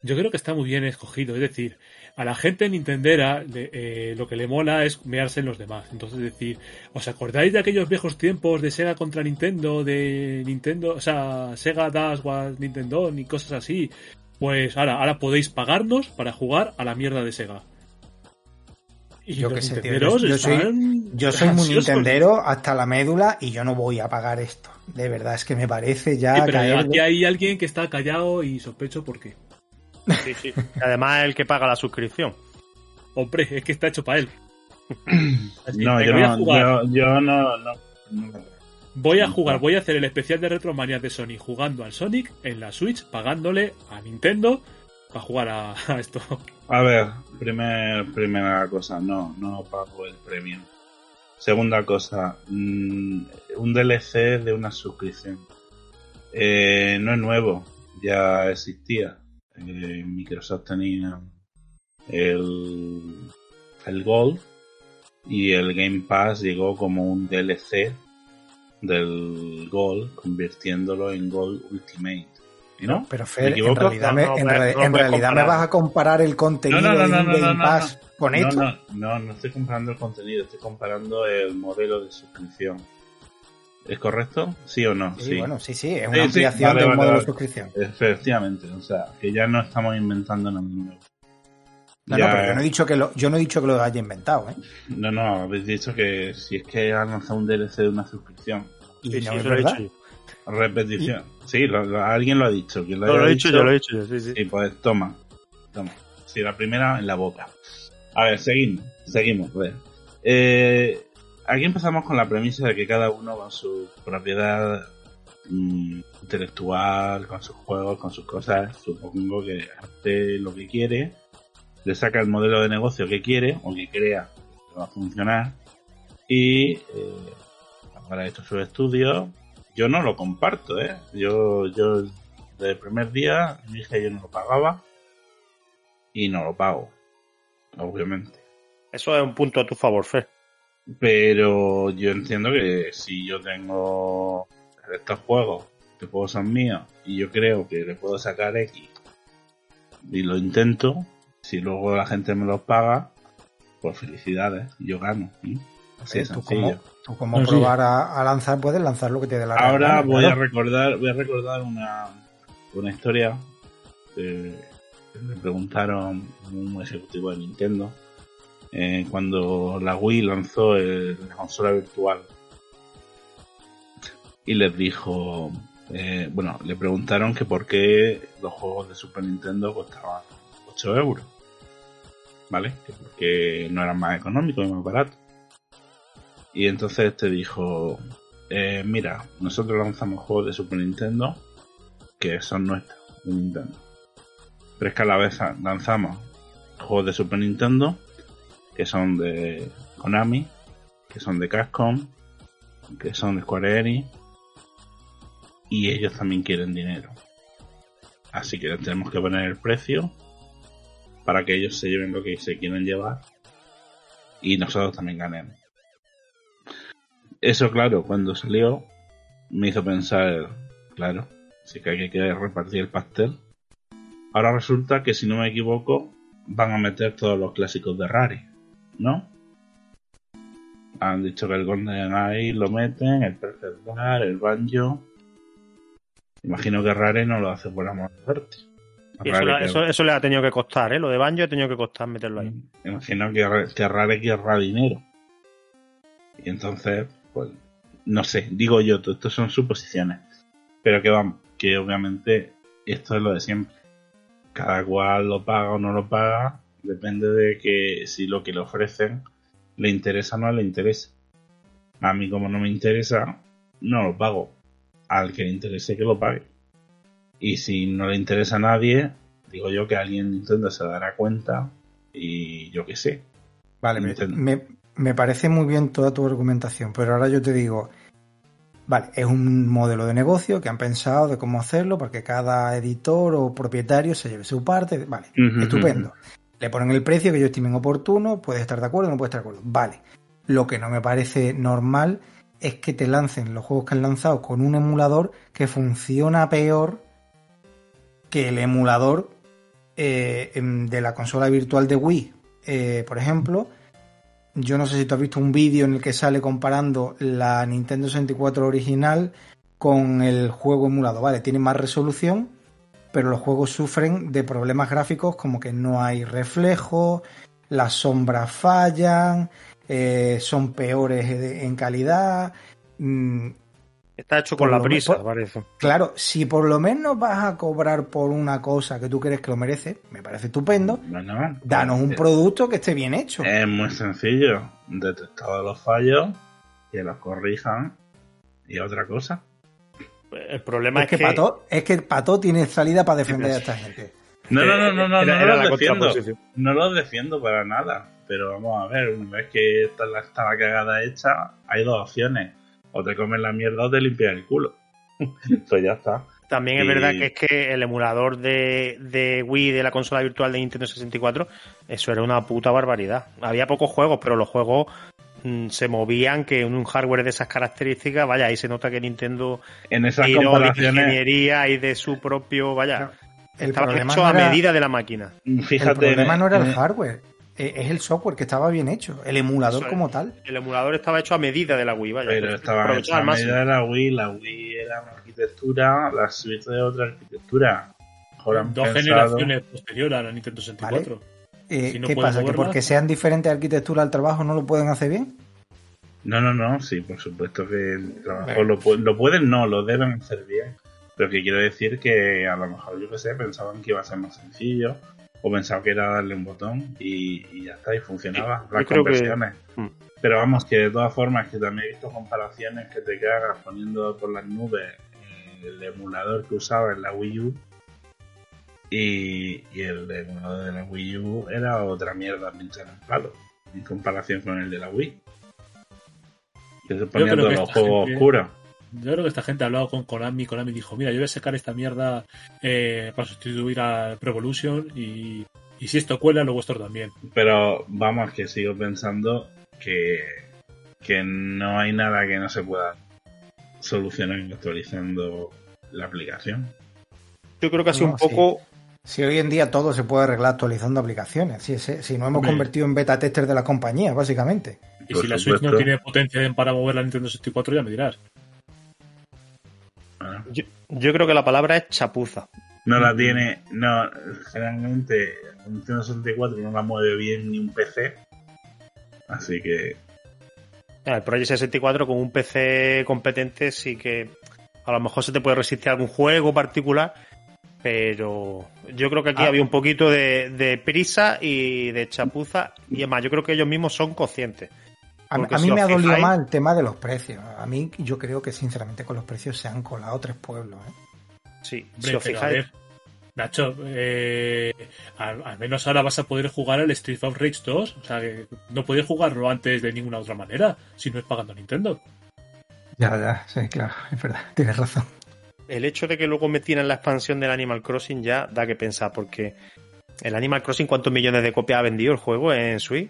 Yo creo que está muy bien escogido. Es decir, a la gente nintendera eh, lo que le mola es mearse en los demás. Entonces, es decir, ¿os acordáis de aquellos viejos tiempos de Sega contra Nintendo? De Nintendo, o sea, Sega Dash Nintendo y cosas así. Pues ahora, ahora podéis pagarnos para jugar a la mierda de Sega. Y Yo qué sé, tío, yo- yo soy- Yo soy muy nintendero hasta la médula y yo no voy a pagar esto. De verdad, es que me parece ya Sí, pero caer aquí hay alguien que está callado y sospecho por qué. Sí, sí. Además es el que paga la suscripción. Hombre, es que está hecho para él. Así, No, yo voy a no, jugar. yo, yo no, no, no. Voy a jugar, voy a hacer el especial de Retromania de Sony jugando al Sonic en la Switch, pagándole a Nintendo para jugar a, a esto. A ver, primer, primera cosa, no, no pago el premio. Segunda cosa, mm, un DLC de una suscripción. Eh, no es nuevo, ya existía. Eh, Microsoft tenía el, el Gold y el Game Pass llegó como un DLC del Gold, convirtiéndolo en Gold Ultimate. ¿No? Pero ¿Me Fer, en equivoco? realidad, No, me, no, en no, re- no en puedes realidad me vas a comparar el contenido No, no, no, de no, un no, Game no, no, Pass con no, esto. no, no, no estoy comparando el contenido, estoy comparando el modelo de suscripción. ¿Es correcto? ¿Sí o no? Sí, bueno, sí, sí, es Sí, una sí, ampliación vale, del vale, modelo vale. de suscripción. Efectivamente, o sea, que ya no estamos inventando nada nuevo. No, Ya- no, pero yo no he dicho que lo, yo no he dicho que lo haya inventado, ¿eh? no, no, habéis dicho que si es que han lanzado un DLC de una suscripción. Y Sí, no sí, es lo he dicho. Repetición. Sí, lo- lo- alguien lo ha dicho. No, haya lo he dicho dicho- yo, lo he dicho yo, sí, sí. Sí, pues toma. Toma. Sí, la primera en la boca. A ver, seguimos. Seguimos, a ver. Eh, aquí empezamos con la premisa de que cada uno con su propiedad mm, intelectual, con sus juegos, con sus cosas, supongo que hace lo que quiere, le saca el modelo de negocio que quiere o que crea que va a funcionar y eh, ahora hecho sus estudios. Yo no lo comparto, ¿eh? Yo, yo desde el primer día dije yo no lo pagaba y no lo pago, obviamente. Eso es un punto a tu favor, Fer. Pero yo entiendo que si yo tengo estos juegos, estos juegos son míos, y yo creo que le puedo sacar X y lo intento. Si luego la gente me los paga, pues felicidades, yo gano. ¿sí? Así de tú, sencillo. como, tú como No, sí. probar a, a lanzar, puedes lanzar lo que te dé la Ahora gana, voy a recordar, voy a recordar una, una historia eh, que le preguntaron un ejecutivo de Nintendo eh, cuando la Wii lanzó la consola virtual y les dijo, eh, bueno, le preguntaron que por qué los juegos de Super Nintendo costaban 8 euros, ¿vale? Que porque no eran más económicos y más baratos. Y entonces te dijo, eh, mira, nosotros lanzamos juegos de Super Nintendo que son nuestros, de Nintendo. Pero es la vez lanzamos juegos de Super Nintendo que son de Konami, que son de Capcom, que son de Square Enix y ellos también quieren dinero. Así que les tenemos que poner el precio para que ellos se lleven lo que se quieren llevar y nosotros también ganemos. Eso, claro, cuando salió me hizo pensar, claro, sí que hay que repartir el pastel. Ahora resulta que si no me equivoco van a meter todos los clásicos de Rare, ¿no? Han dicho que el Golden Eye lo meten, el Perfect Dark, el Banjo. Imagino que Rare no lo hace por amor de arte. Eso, que- eso, eso le ha tenido que costar, ¿eh? Lo de Banjo ha tenido que costar meterlo ahí. Imagino que, que Rare querrá dinero. Y entonces, pues, no sé, digo yo, todo esto son suposiciones. Pero que van, que obviamente esto es lo de siempre. Cada cual lo paga o no lo paga, depende de que si lo que le ofrecen le interesa o no le interesa. A mí como no me interesa, no lo pago. Al que le interese que lo pague. Y si no le interesa a nadie, digo yo que alguien en Nintendo se dará cuenta y yo qué sé. Vale, me, me- me parece muy bien toda tu argumentación, pero ahora yo te digo, vale, es un modelo de negocio que han pensado de cómo hacerlo para que cada editor o propietario se lleve su parte, vale, estupendo. Le ponen el precio que ellos estimen oportuno, puedes estar de acuerdo o no puedes estar de acuerdo, vale. Lo que no me parece normal es que te lancen los juegos que han lanzado con un emulador que funciona peor que el emulador eh, em, de la consola virtual de Wii, eh, por ejemplo. Yo no sé si tú has visto un vídeo en el que sale comparando la Nintendo 64 original con el juego emulado. Vale, tiene más resolución, pero los juegos sufren de problemas gráficos como que no hay reflejo, las sombras fallan, eh, son peores en calidad. Mm, Está hecho Por con la prisa, parece. Claro, si por lo menos vas a cobrar por una cosa que tú crees que lo merece, me parece estupendo, Bueno, danos un eh, producto que esté bien hecho. Es muy sencillo. Detectados los fallos, que los corrijan y otra cosa. El problema es es, que, Pato, es que Pato tiene salida para defender a esta gente. No, no, no, no, no, Era- no era los la defiendo. No los defiendo para nada. Pero vamos a ver, una vez que está la, está la cagada hecha, hay dos opciones. O te comes la mierda o te limpias el culo. pues ya está. También es Y- verdad que es que el emulador de, de Wii de la consola virtual de Nintendo 64, eso era una puta barbaridad. Había pocos juegos, pero los juegos se movían que en un hardware de esas características, vaya, ahí se nota que Nintendo En esas tiró de comparaciones, ingeniería y de su propio, vaya, El estaba problema, hecho no a medida de la máquina. fíjate. el problema en- no era el en- hardware, eh, es el software que estaba bien hecho, el emulador es. como tal. El emulador estaba hecho a medida de la Wii, vaya. Pero estaba hecha a medida de la Wii. La Wii era una arquitectura, la Switch de otra arquitectura. Dos pensado- generaciones posterior a la Nintendo 64. Eh, Si no ¿Qué pasa? ¿Que porque sean diferentes arquitecturas al trabajo no lo pueden hacer bien? No, no, no, sí, por supuesto que el trabajo Bueno. lo, lo pueden, no, lo deben hacer bien. Pero que quiero decir que a lo mejor, yo que sé, pensaban que iba a ser más sencillo, o pensaban que era darle un botón y, y ya está, y funcionaba las que- conversiones. Mm. Pero vamos, que de todas formas, que también he visto comparaciones que te cagas poniendo por las nubes el emulador que usaba en la Wii U. Y, y el emulador de la Wii U era otra mierda pinchar en palo, en comparación con el de la Wii. Que se ponía todos los juegos gente- oscuros. Yo creo que esta gente ha hablado con Konami. Konami dijo: Mira, yo voy a sacar esta mierda eh, para sustituir al Pro Evolution. Y, y si esto cuela, lo vuestro también. Pero vamos, que sigo pensando que, que no hay nada que no se pueda solucionar actualizando la aplicación. Yo creo que ha sido No, un poco Si hoy en día todo se puede arreglar actualizando aplicaciones, si, si, si no hemos convertido en beta tester de la compañía, básicamente. Y Por si la Switch no tiene potencia para mover la Nintendo 64, ya me dirás. Ah. Yo, yo creo que la palabra es chapuza. No la tiene, no, generalmente Nintendo 64 no la mueve bien ni un PC. Así que El Project 64 con un PC competente sí que a lo mejor se te puede resistir a algún juego particular, pero yo creo que aquí Ah. había un poquito de, de prisa y de chapuza y además yo creo que ellos mismos son conscientes. A, a mí me ha dolido más el tema de los precios. A mí yo creo que sinceramente con los precios se han colado tres pueblos. ¿eh? Sí, Hombre, si os pero a fijáis, ver, Nacho, eh, al, al menos ahora vas a poder jugar al Street of Rage 2. O sea, que no podías jugarlo antes de ninguna otra manera, si no es pagando Nintendo. Ya, ya, sí, claro, es verdad, tienes razón. El hecho de que luego metieran la expansión del Animal Crossing ya da que pensar, porque el Animal Crossing, ¿cuántos millones de copias ha vendido el juego en Switch?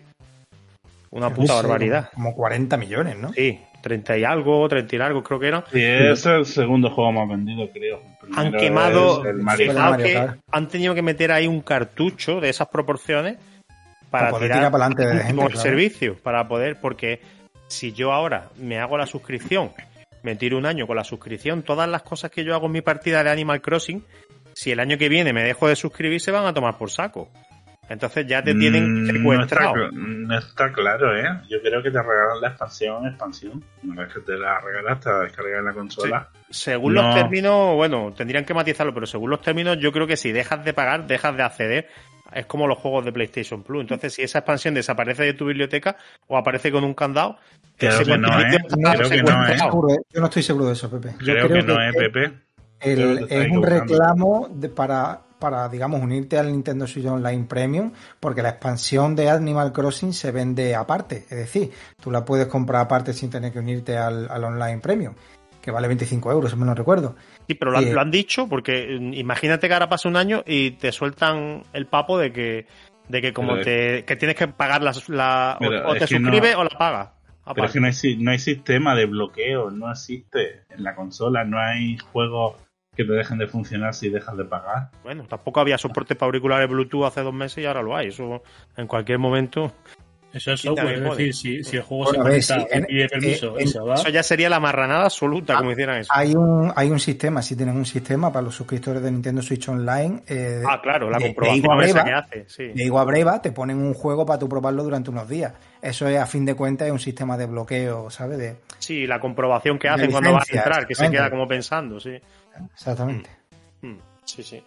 Una Yo puta no sé, barbaridad. Como, como 40 millones, ¿no? Sí, 30 y algo, 30 y algo creo que eran. sí, es el segundo juego más vendido, creo. Han quemado, el Mario que han tenido que meter ahí un cartucho de esas proporciones para, Para poder tirar, tirar para adelante de con gente, el claro. servicio, para poder, porque si yo ahora me hago la suscripción, me tiro un año con la suscripción, todas las cosas que yo hago en mi partida de Animal Crossing, si el año que viene me dejo de suscribir, se van a tomar por saco. Entonces ya te tienen Mm, no, está, secuestrado. cl- no está claro, ¿eh? Yo creo que te regalan la expansión, expansión. Una vez que te la regalas, te la descargas en la consola. Según No. los términos, bueno, tendrían que matizarlo, pero según los términos, yo creo que si dejas de pagar, dejas de acceder. Es como los juegos de PlayStation Plus. Entonces, si esa expansión desaparece de tu biblioteca o aparece con un candado, Creo que no, ¿eh? Creo que no, ¿eh? ¿eh? Yo no estoy seguro de eso, Pepe. Yo Creo, que, no, ¿eh, Pepe? el- es un reclamo de- para, para, digamos, unirte al Nintendo Switch Online Premium, porque la expansión de Animal Crossing se vende aparte. Es decir, tú la puedes comprar aparte sin tener que unirte al, al Online Premium, que vale 25 euros, si me no recuerdo. Sí, pero lo han, Eh, lo han dicho porque mm, imagínate que ahora pasa un año y te sueltan el papo de que, de que como Pero te, que tienes que pagar la, o- Pero o, es te no- suscribes o la pagas. Pero es que no hay, no hay sistema de bloqueo, no existe en la consola, no hay juegos que te dejen de funcionar si dejas de pagar. Bueno, tampoco había soporte para auriculares Bluetooth hace dos meses y ahora lo hay. Eso en cualquier momento. Eso es software, es decir, si, si el juego Bueno, se a ver, sí, en- y pide permiso en- y se va, Eso ya sería la marranada absoluta, Ah, como hicieran eso. Hay un, hay un sistema, si tienen un sistema para los suscriptores de Nintendo Switch Online. eh, Ah, claro, la de- comprobación Breva, que hace. Sí. de Igua Breva, te ponen un juego para tú probarlo durante unos días. Eso es, a fin de cuentas, es un sistema de bloqueo, ¿sabes? De, Sí, la comprobación que hacen cuando vas a entrar, que se queda como pensando, sí. exactamente. Mm, Sí, sí.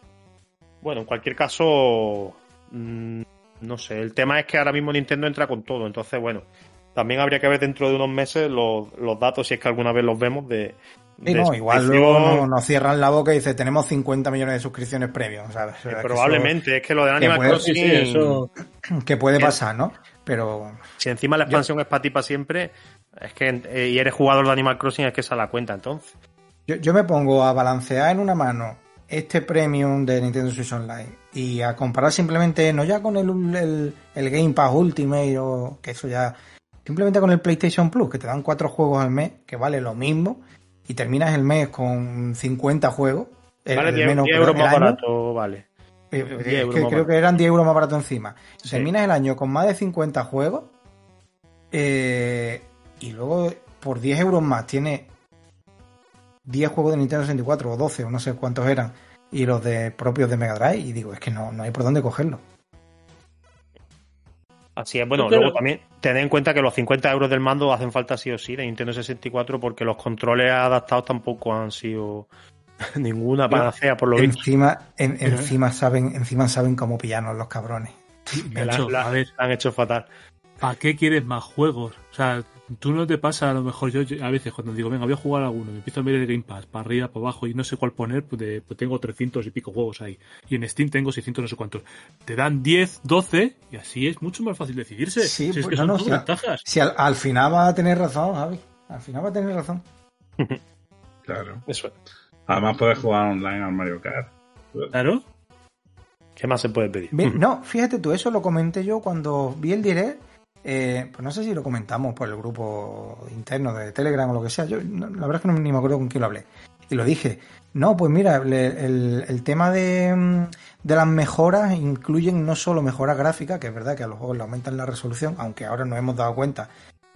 Bueno, en cualquier caso, mm, no sé, el tema es que ahora mismo Nintendo entra con todo, entonces, bueno, también habría que ver dentro de unos meses los, los datos, si es que alguna vez los vemos, de... Sí, de no, igual luego no- nos cierran la boca y dice tenemos 50 millones de suscripciones premium, ¿sabes? O sea, que Probablemente, es que lo de que Animal puede- Crossing, sí, sí, eso. eso- que puede pasar, ¿no? Pero si encima la expansión es para ti para siempre, es que eh, y eres jugador de Animal Crossing, es que esa la cuenta entonces. yo, yo me pongo a balancear en una mano este premium de Nintendo Switch Online y a comparar simplemente, no ya con el, el, el Game Pass Ultimate o que eso ya, simplemente con el PlayStation Plus, que te dan cuatro juegos al mes, que vale lo mismo, y terminas el mes con 50 juegos. el- Vale, el 10, menos, 10 perdón, euros más año, barato, vale. Eh, 10 es euros que más creo barato. que eran 10 euros más barato encima. Sí. Terminas el año con más de 50 juegos eh, y luego por 10 euros más tiene 10 juegos de Nintendo 64 o 12 o no sé cuántos eran y los de propios de Mega Drive y digo, es que no, no hay por dónde cogerlo. Así es, bueno, Yo creo- luego también tened en cuenta que los 50 euros del mando hacen falta sí o sí de Nintendo 64 porque los controles adaptados tampoco han sido ninguna panacea por lo visto. Encima, en- encima saben, encima saben cómo pillarnos los cabrones. La- la- a ver, la han hecho fatal. ¿para qué quieres más juegos? O sea, tú no te pasa a lo mejor yo, yo a veces cuando digo, venga, voy a jugar a alguno, me empiezo a ver el Game Pass, para arriba, para abajo, y no sé cuál poner, pues, de- pues tengo 300 y pico juegos ahí. Y en Steam tengo 600 no sé cuántos. Te dan 10, 12, y así es mucho más fácil decidirse. Sí, si es pues, que no, son no, sí. ventajas. Si al, al final va a tener razón, Javi. Al final va a tener razón. Claro. Eso es. Además puedes jugar online al Mario Kart. Claro. ¿Qué más se puede pedir? Bien, no, fíjate tú, eso lo comenté yo cuando vi el direct. Eh, pues no sé si lo comentamos por el grupo interno de Telegram o lo que sea. Yo la verdad es que no, ni me acuerdo con quién lo hablé. y lo dije. No, pues mira, el, tema de, mm, de las mejoras incluyen no solo mejoras gráficas, que es verdad que a los juegos le aumentan la resolución, aunque ahora nos hemos dado cuenta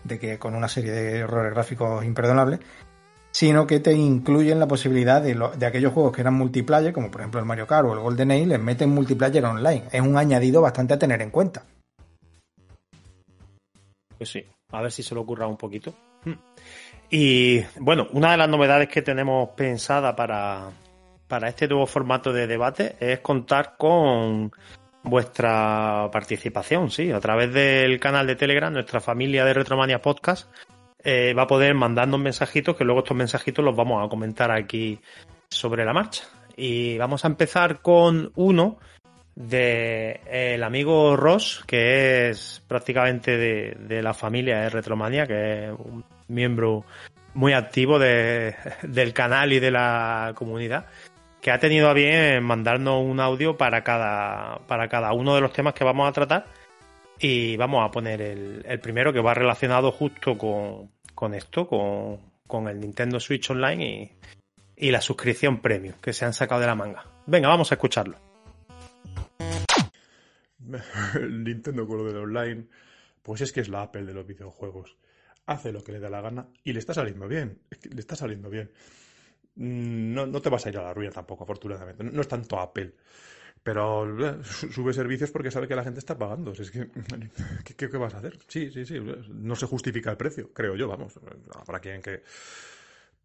de que con una serie de errores gráficos imperdonables, sino que te incluyen la posibilidad de, lo- de aquellos juegos que eran multiplayer, como por ejemplo el Mario Kart o el Golden Age, les meten multiplayer online. Es un añadido bastante a tener en cuenta. Pues sí, a ver si se le ocurra un poquito. Hmm. Y bueno, una de las novedades que tenemos pensada para, para este nuevo formato de debate es contar con vuestra participación, sí, a través del canal de Telegram, nuestra familia de Retromania Podcast eh, va a poder mandarnos mensajitos que luego estos mensajitos los vamos a comentar aquí sobre la marcha. Y vamos a empezar con uno de el amigo Ross, que es prácticamente de, la familia de Retromania, que es un miembro muy activo de- del canal y de la comunidad, que ha tenido a bien mandarnos un audio para cada, para cada uno de los temas que vamos a tratar. Y vamos a poner el, el primero que va relacionado justo con, con esto, con, con el Nintendo Switch Online y, y la suscripción premium que se han sacado de la manga. Venga, vamos a escucharlo. Nintendo con lo del online, pues es que es la Apple de los videojuegos. Hace lo que le da la gana y le está saliendo bien. Le está saliendo bien. Mm, No, no te vas a ir a la ruina tampoco, afortunadamente. No, es tanto Apple. Pero eh, su- sube servicios porque sabe que la gente está pagando. Es que, ¿qué, qué- vas a hacer? Sí, sí, sí. No se justifica el precio, creo yo, vamos. Habrá quien que.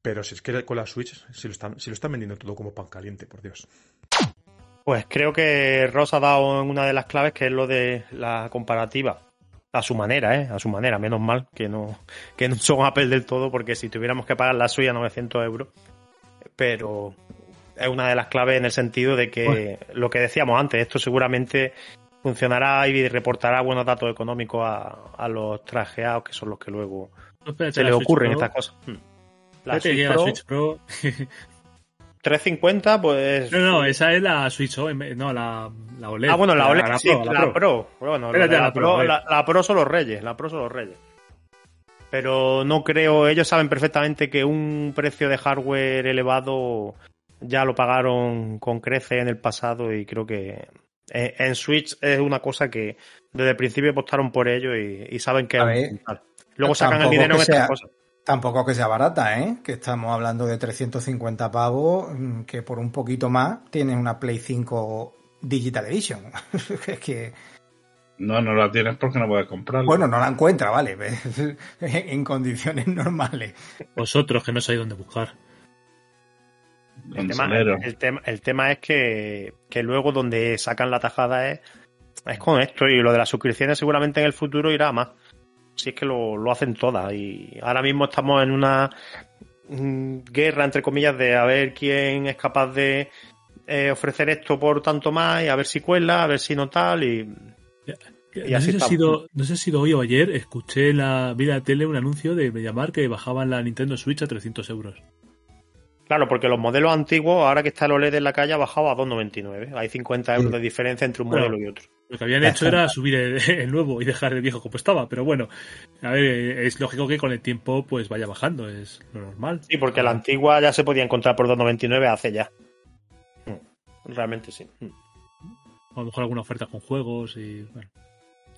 Pero si es que con la Switch, si lo están vendiendo todo como pan caliente, por Dios. Pues creo que Ross ha dado en una de las claves que es lo de la comparativa. A su manera, ¿eh? A su manera. Menos mal que no, que no son Apple del todo, porque si tuviéramos que pagar la suya 900 euros. Pero es una de las claves en el sentido de que lo que decíamos antes, esto seguramente funcionará y reportará buenos datos económicos a, a los trajeados, que son los que luego No, se les ocurren estas cosas. Hmm. La Pro, Switch Pro. 350, pues. No, no, esa es la Switch O, en vez- no, la, la OLED. Ah, bueno, la OLED, la sí, Pro, la, Pro. Pro. Bueno, Espérate, la, Pro, la- Pro son los reyes, la Pro son los reyes. Pero no creo, ellos saben perfectamente que un precio de hardware elevado ya lo pagaron con crece en el pasado y creo que en, en Switch es una cosa que desde el principio apostaron por ello y, y saben que ver. Luego sacan el dinero en estas cosas. Tampoco que sea barata, ¿eh? Que estamos hablando de 350 pavos, mm, que por un poquito más tienes una Play 5 Digital Edition. es que, No, no la tienes porque no puedes comprarla. bueno, no la encuentra, ¿vale? en condiciones normales. Vosotros que no sabéis dónde buscar. El tema, Consolero. el, tema, el tema es que, que luego donde sacan la tajada es, es con esto y lo de las suscripciones seguramente en el futuro irá a más. Si es que lo, lo hacen todas y ahora mismo estamos en una mm, guerra entre comillas de a ver quién es capaz de eh, ofrecer esto por tanto más y a ver si cuela, a ver si no tal y Y no, así sé si sido, no sé si ha sido hoy o ayer, escuché en la vida tele un anuncio de Mediamar que bajaban la Nintendo Switch a 300 euros. Claro, porque los modelos antiguos, ahora que está el OLED en la calle, ha bajado a 2,99. Hay 50 euros de diferencia entre un Bueno. modelo y otro. Lo que habían hecho era subir el, el nuevo y dejar el viejo como estaba, pero bueno, a ver, es lógico que con el tiempo pues vaya bajando, es lo normal. Sí, porque la antigua ya se podía encontrar por 2,99 hace ya. Mm, Realmente sí. Mm. A lo mejor alguna oferta con juegos y bueno.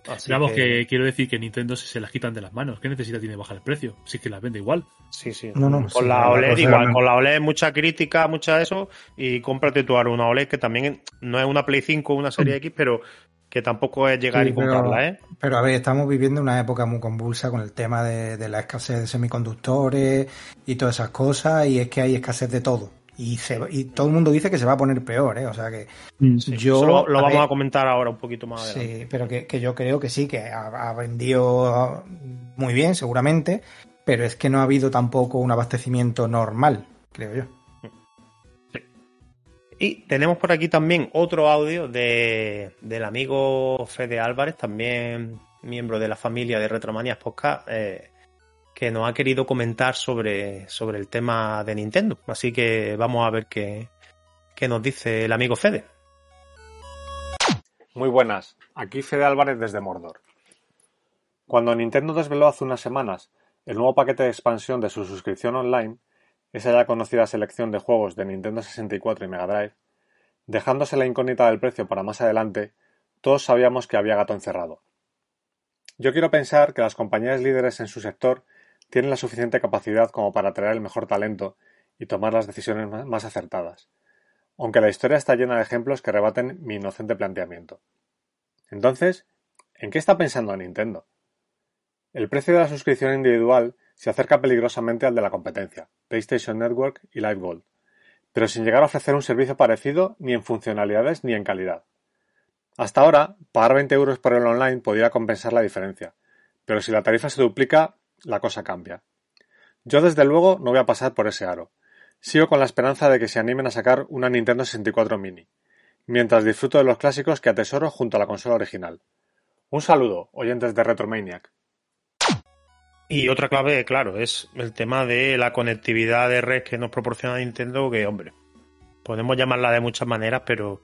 Así Digamos que... quiero decir que Nintendo se, se las quitan de las manos. ¿Qué necesidad tiene bajar el precio? Es que las vende igual. Sí, sí. No, no, con sí, la OLED igual, con la OLED mucha crítica, mucha eso, y cómprate tú ahora una OLED que también no es una Play 5 o una Serie X, pero que tampoco es llegar Sí, y comprarla, ¿eh? Pero a ver, estamos viviendo una época muy convulsa con el tema de, de la escasez de semiconductores y todas esas cosas, y es que hay escasez de todo. Y, se, va- y todo el mundo dice que se va a poner peor, ¿eh? O sea que yo... Eso lo, lo a vamos ver, a comentar ahora un poquito más adelante. Sí, pero que, que yo creo que sí, que ha, ha vendido muy bien, seguramente, pero es que no ha habido tampoco un abastecimiento normal, creo yo. Y tenemos por aquí también otro audio de, del amigo Fede Álvarez, también miembro de la familia de Retromanías Podcast, eh, que nos ha querido comentar sobre, sobre el tema de Nintendo. Así que vamos a ver qué, qué nos dice el amigo Fede. Muy buenas, aquí Fede Álvarez desde Mordor. Cuando Nintendo desveló hace unas semanas el nuevo paquete de expansión de su suscripción online, esa ya conocida selección de juegos de Nintendo 64 y Mega Drive, dejándose la incógnita del precio para más adelante, todos sabíamos que había gato encerrado. Yo quiero pensar que las compañías líderes en su sector tienen la suficiente capacidad como para atraer el mejor talento y tomar las decisiones más- acertadas, aunque la historia está llena de ejemplos que rebaten mi inocente planteamiento. Entonces, ¿en qué está pensando Nintendo? El precio de la suscripción individual se acerca peligrosamente al de la competencia, PlayStation Network y Live Gold, pero sin llegar a ofrecer un servicio parecido ni en funcionalidades ni en calidad. Hasta ahora, pagar 20 euros por el online podría compensar la diferencia, pero si la tarifa se duplica, la cosa cambia. Yo desde luego no voy a pasar por ese aro. Sigo con la esperanza de que se animen a sacar una Nintendo 64 Mini, mientras disfruto de los clásicos que atesoro junto a la consola original. Un saludo, oyentes de Retromaniac. Y otra clave, claro, es el tema de la conectividad de red que nos proporciona Nintendo, que, hombre, podemos llamarla de muchas maneras, pero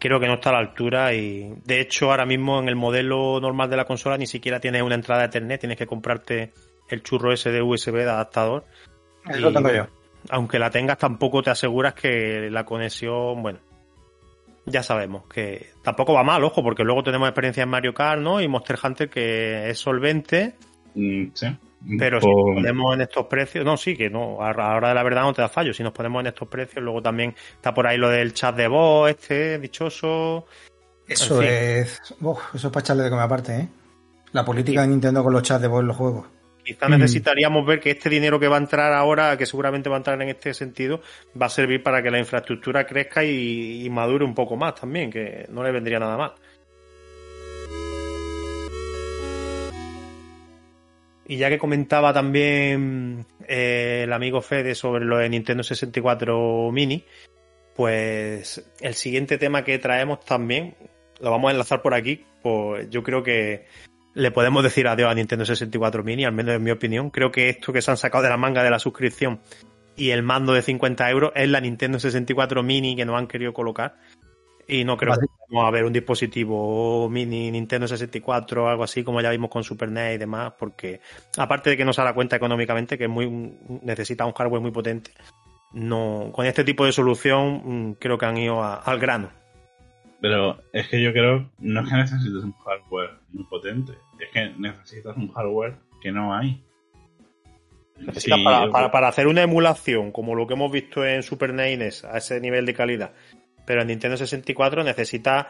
creo que no está a la altura y, de hecho, ahora mismo en el modelo normal de la consola ni siquiera tienes una entrada de Ethernet, tienes que comprarte el churro ese de USB de adaptador. Eso Y, lo tengo yo. Aunque la tengas, tampoco te aseguras que la conexión, bueno, ya sabemos que tampoco va mal, ojo, porque luego tenemos experiencia en Mario Kart, ¿no? Y Monster Hunter que es solvente, Mm, sí. pero si Por- nos ponemos en estos precios, no, sí, que no, a la hora de la verdad no te da fallo. Si nos ponemos en estos precios, luego también está por ahí lo del chat de voz, este, dichoso. Eso En fin. es. Uf, eso es para echarle de comer aparte, ¿eh? La política de Nintendo con los chats de voz en los juegos. Quizá Mm. necesitaríamos ver que este dinero que va a entrar ahora, que seguramente va a entrar en este sentido, va a servir para que la infraestructura crezca y, y madure un poco más también, que no le vendría nada mal. Y ya que comentaba también eh, el amigo Fede sobre lo de Nintendo 64 Mini, pues el siguiente tema que traemos también lo vamos a enlazar por aquí, pues yo creo que le podemos decir adiós a Nintendo 64 Mini, al menos en mi opinión. Creo que esto que se han sacado de la manga de la suscripción y el mando de 50 euros es la Nintendo 64 Mini que nos han querido colocar. Y no creo que vamos a ver un dispositivo mini Nintendo 64 o algo así como ya vimos con Super NES y demás, porque aparte de que no se da cuenta económicamente que es muy necesita un hardware muy potente, no con este tipo de solución mm, creo que han ido a- al grano. Pero es que yo creo, no es que necesites un hardware muy potente, es que necesitas un hardware que no hay. Sí, para, para- para hacer una emulación, como lo que hemos visto en Super NES NES, a ese nivel de calidad. Pero en Nintendo 64 necesita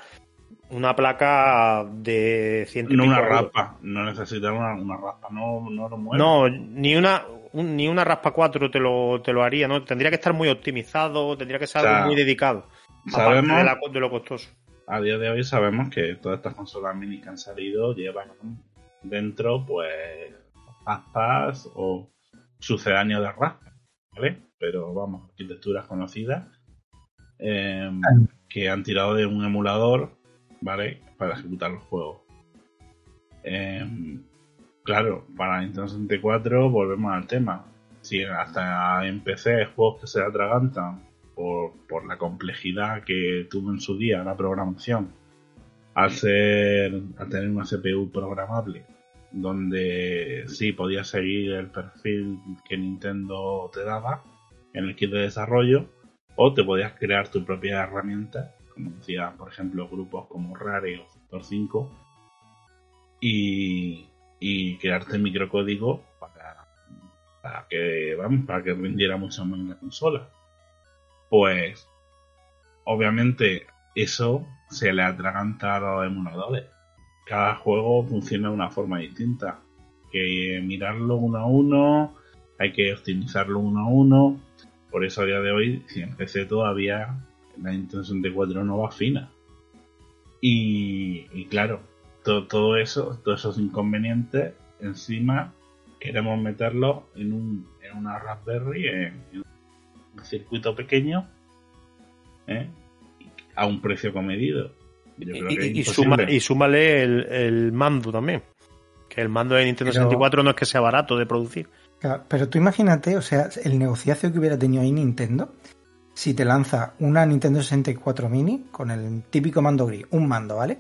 una placa de 100 y no una raspa, no necesitas una, una raspa, no, no lo mueves. No, ni una, un- ni una raspa 4 te lo, te lo haría, ¿no? Tendría que estar muy optimizado, tendría que ser O sea, muy dedicado. Sabemos, de, la- de lo costoso. a día de hoy sabemos que todas estas consolas mini que han salido llevan dentro, pues, raspas o sucedáneos de raspa, ¿vale? Pero vamos, arquitecturas conocidas eh, que han tirado de un emulador, ¿vale? Para ejecutar los juegos. Eh, claro, para Nintendo 64 volvemos al tema. Si hasta en PC hay juegos que se atragantan por, por la complejidad que tuvo en su día la programación, al ser al tener una CPU programable, donde sí podías seguir el perfil que Nintendo te daba en el kit de desarrollo, o te podías crear tu propia herramienta, como decía, por ejemplo, grupos como Rare o Factor 5, y, crearte microcódigo para, para que vamos, para que rindiera mucho más la consola. Pues obviamente eso se le atraganta a los emuladores. Cada juego funciona de una forma distinta. Hay que mirarlo uno a uno, hay que optimizarlo uno a uno. Por eso a día de hoy, si en PC todavía la Nintendo 64 no va fina. Y, y claro, to- todo eso, todos esos inconvenientes, encima queremos meterlo en, un, en una Raspberry, en, en un circuito pequeño, ¿eh? a un precio comedido. Yo creo Y, que y- suma- y súmale el, el mando también. Que el mando de Nintendo Pero- 64 no es que sea barato de producir. Claro, pero tú imagínate, o sea, el negociazo que hubiera tenido ahí Nintendo si te lanza una Nintendo 64 Mini con el típico mando gris, un mando, ¿vale?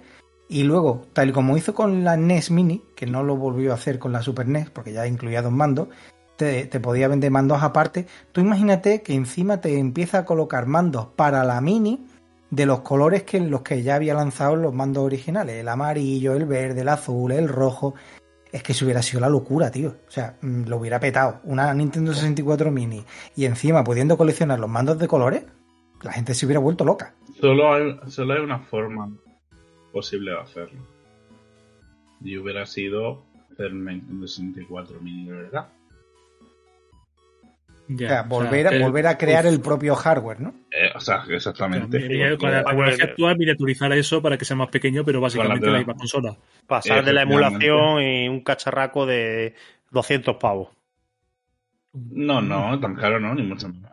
Y luego, tal como hizo con la NES Mini, que no lo volvió a hacer con la Super NES, porque ya incluía dos mandos, te te, podía vender mandos aparte. Tú imagínate que encima te empieza a colocar mandos para la mini de los colores que los que ya había lanzado los mandos originales, el amarillo, el verde, el azul, el rojo. Es que eso hubiera sido la locura, tío. O sea, mm, lo hubiera petado. Una Nintendo 64 mini y encima pudiendo coleccionar los mandos de colores, la gente se hubiera vuelto loca. Solo hay, solo hay una forma posible de hacerlo. Y hubiera sido hacer Nintendo 64 mini, de verdad. Ya, o sea, o sea, volver, a, el- volver a crear el propio hardware, ¿no? Eh, o sea, exactamente. Con la tecnología actual, miniaturizar eso para que sea más pequeño, pero básicamente la- la misma consola. Pasar de la emulación y un cacharraco de 200 pavos. No, no, tan caro no, ni mucho menos.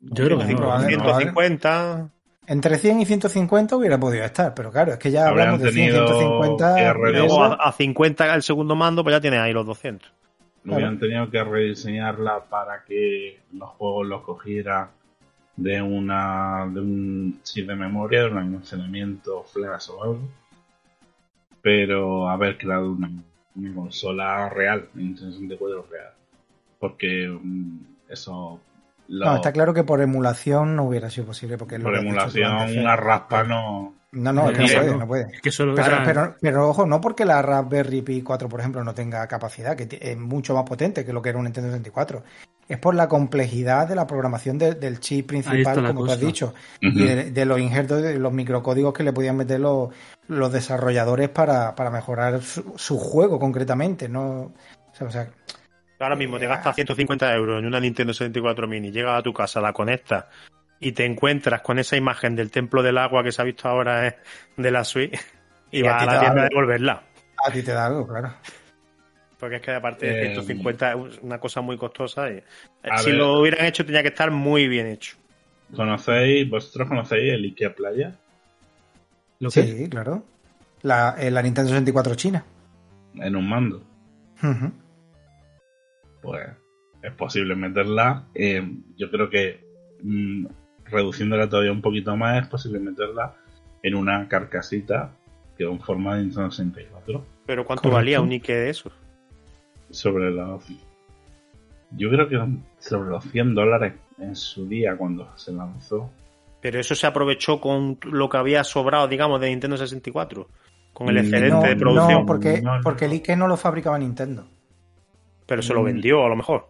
Yo creo que sí. probable- 150. Entre 100 y 150 hubiera podido estar, pero claro, es que ya hablamos de 100 y tenido 150. que Y arreglar- luego a, a 50 el segundo mando, pues ya tienes ahí los 200. Hubieran tenido que rediseñarla para que los juegos los cogiera de una de un chip de memoria, de un almacenamiento flash o algo. Pero haber creado una, una consola real, Nintendo 64 real. Porque mm, eso... lo- No, está claro que por emulación no hubiera sido posible. Porque por emulación, una raspa no... No, no, es que no puede, no. puede. Es que solo Pero, era- pero, pero, ojo, no porque la Raspberry Pi 4, por ejemplo, no tenga capacidad, que es mucho más potente que lo que era un Nintendo 64. Es por la complejidad de la programación de- del chip principal, como tú has dicho, y de, de los injertos, de los microcódigos que le podían meter los, los desarrolladores para, para mejorar su, su juego concretamente. ¿no? O sea, o sea, Ahora mismo te gastas 150 euros en una Nintendo 64 mini, llegas a tu casa, la conectas y te encuentras con esa imagen del templo del agua que se ha visto ahora eh, de la Switch y Y a vas a la tienda a devolverla. a ti te da algo, claro. Porque es que aparte de Eh, 150 es una cosa muy costosa. Y, A si ver. lo hubieran hecho tenía que estar muy bien hecho. ¿Conocéis, vosotros conocéis el Ikea Playa? lo que Sí, claro. La, eh, la Nintendo 64 china. En un mando. Pues es posible meterla. eh, yo creo que mm, reduciéndola todavía un poquito más, es posible meterla en una carcasita que en forma de Nintendo 64 Pero ¿cuánto Correcto. valía un Ike de eso? sobre los. Yo creo que sobre los 100 dólares en su día cuando se lanzó. Pero eso se aprovechó con lo que había sobrado, digamos, de Nintendo 64. Con el excedente No, de producción. no, porque, No, no. porque el Ike no lo fabricaba Nintendo. Pero se lo Mm. vendió, a lo mejor.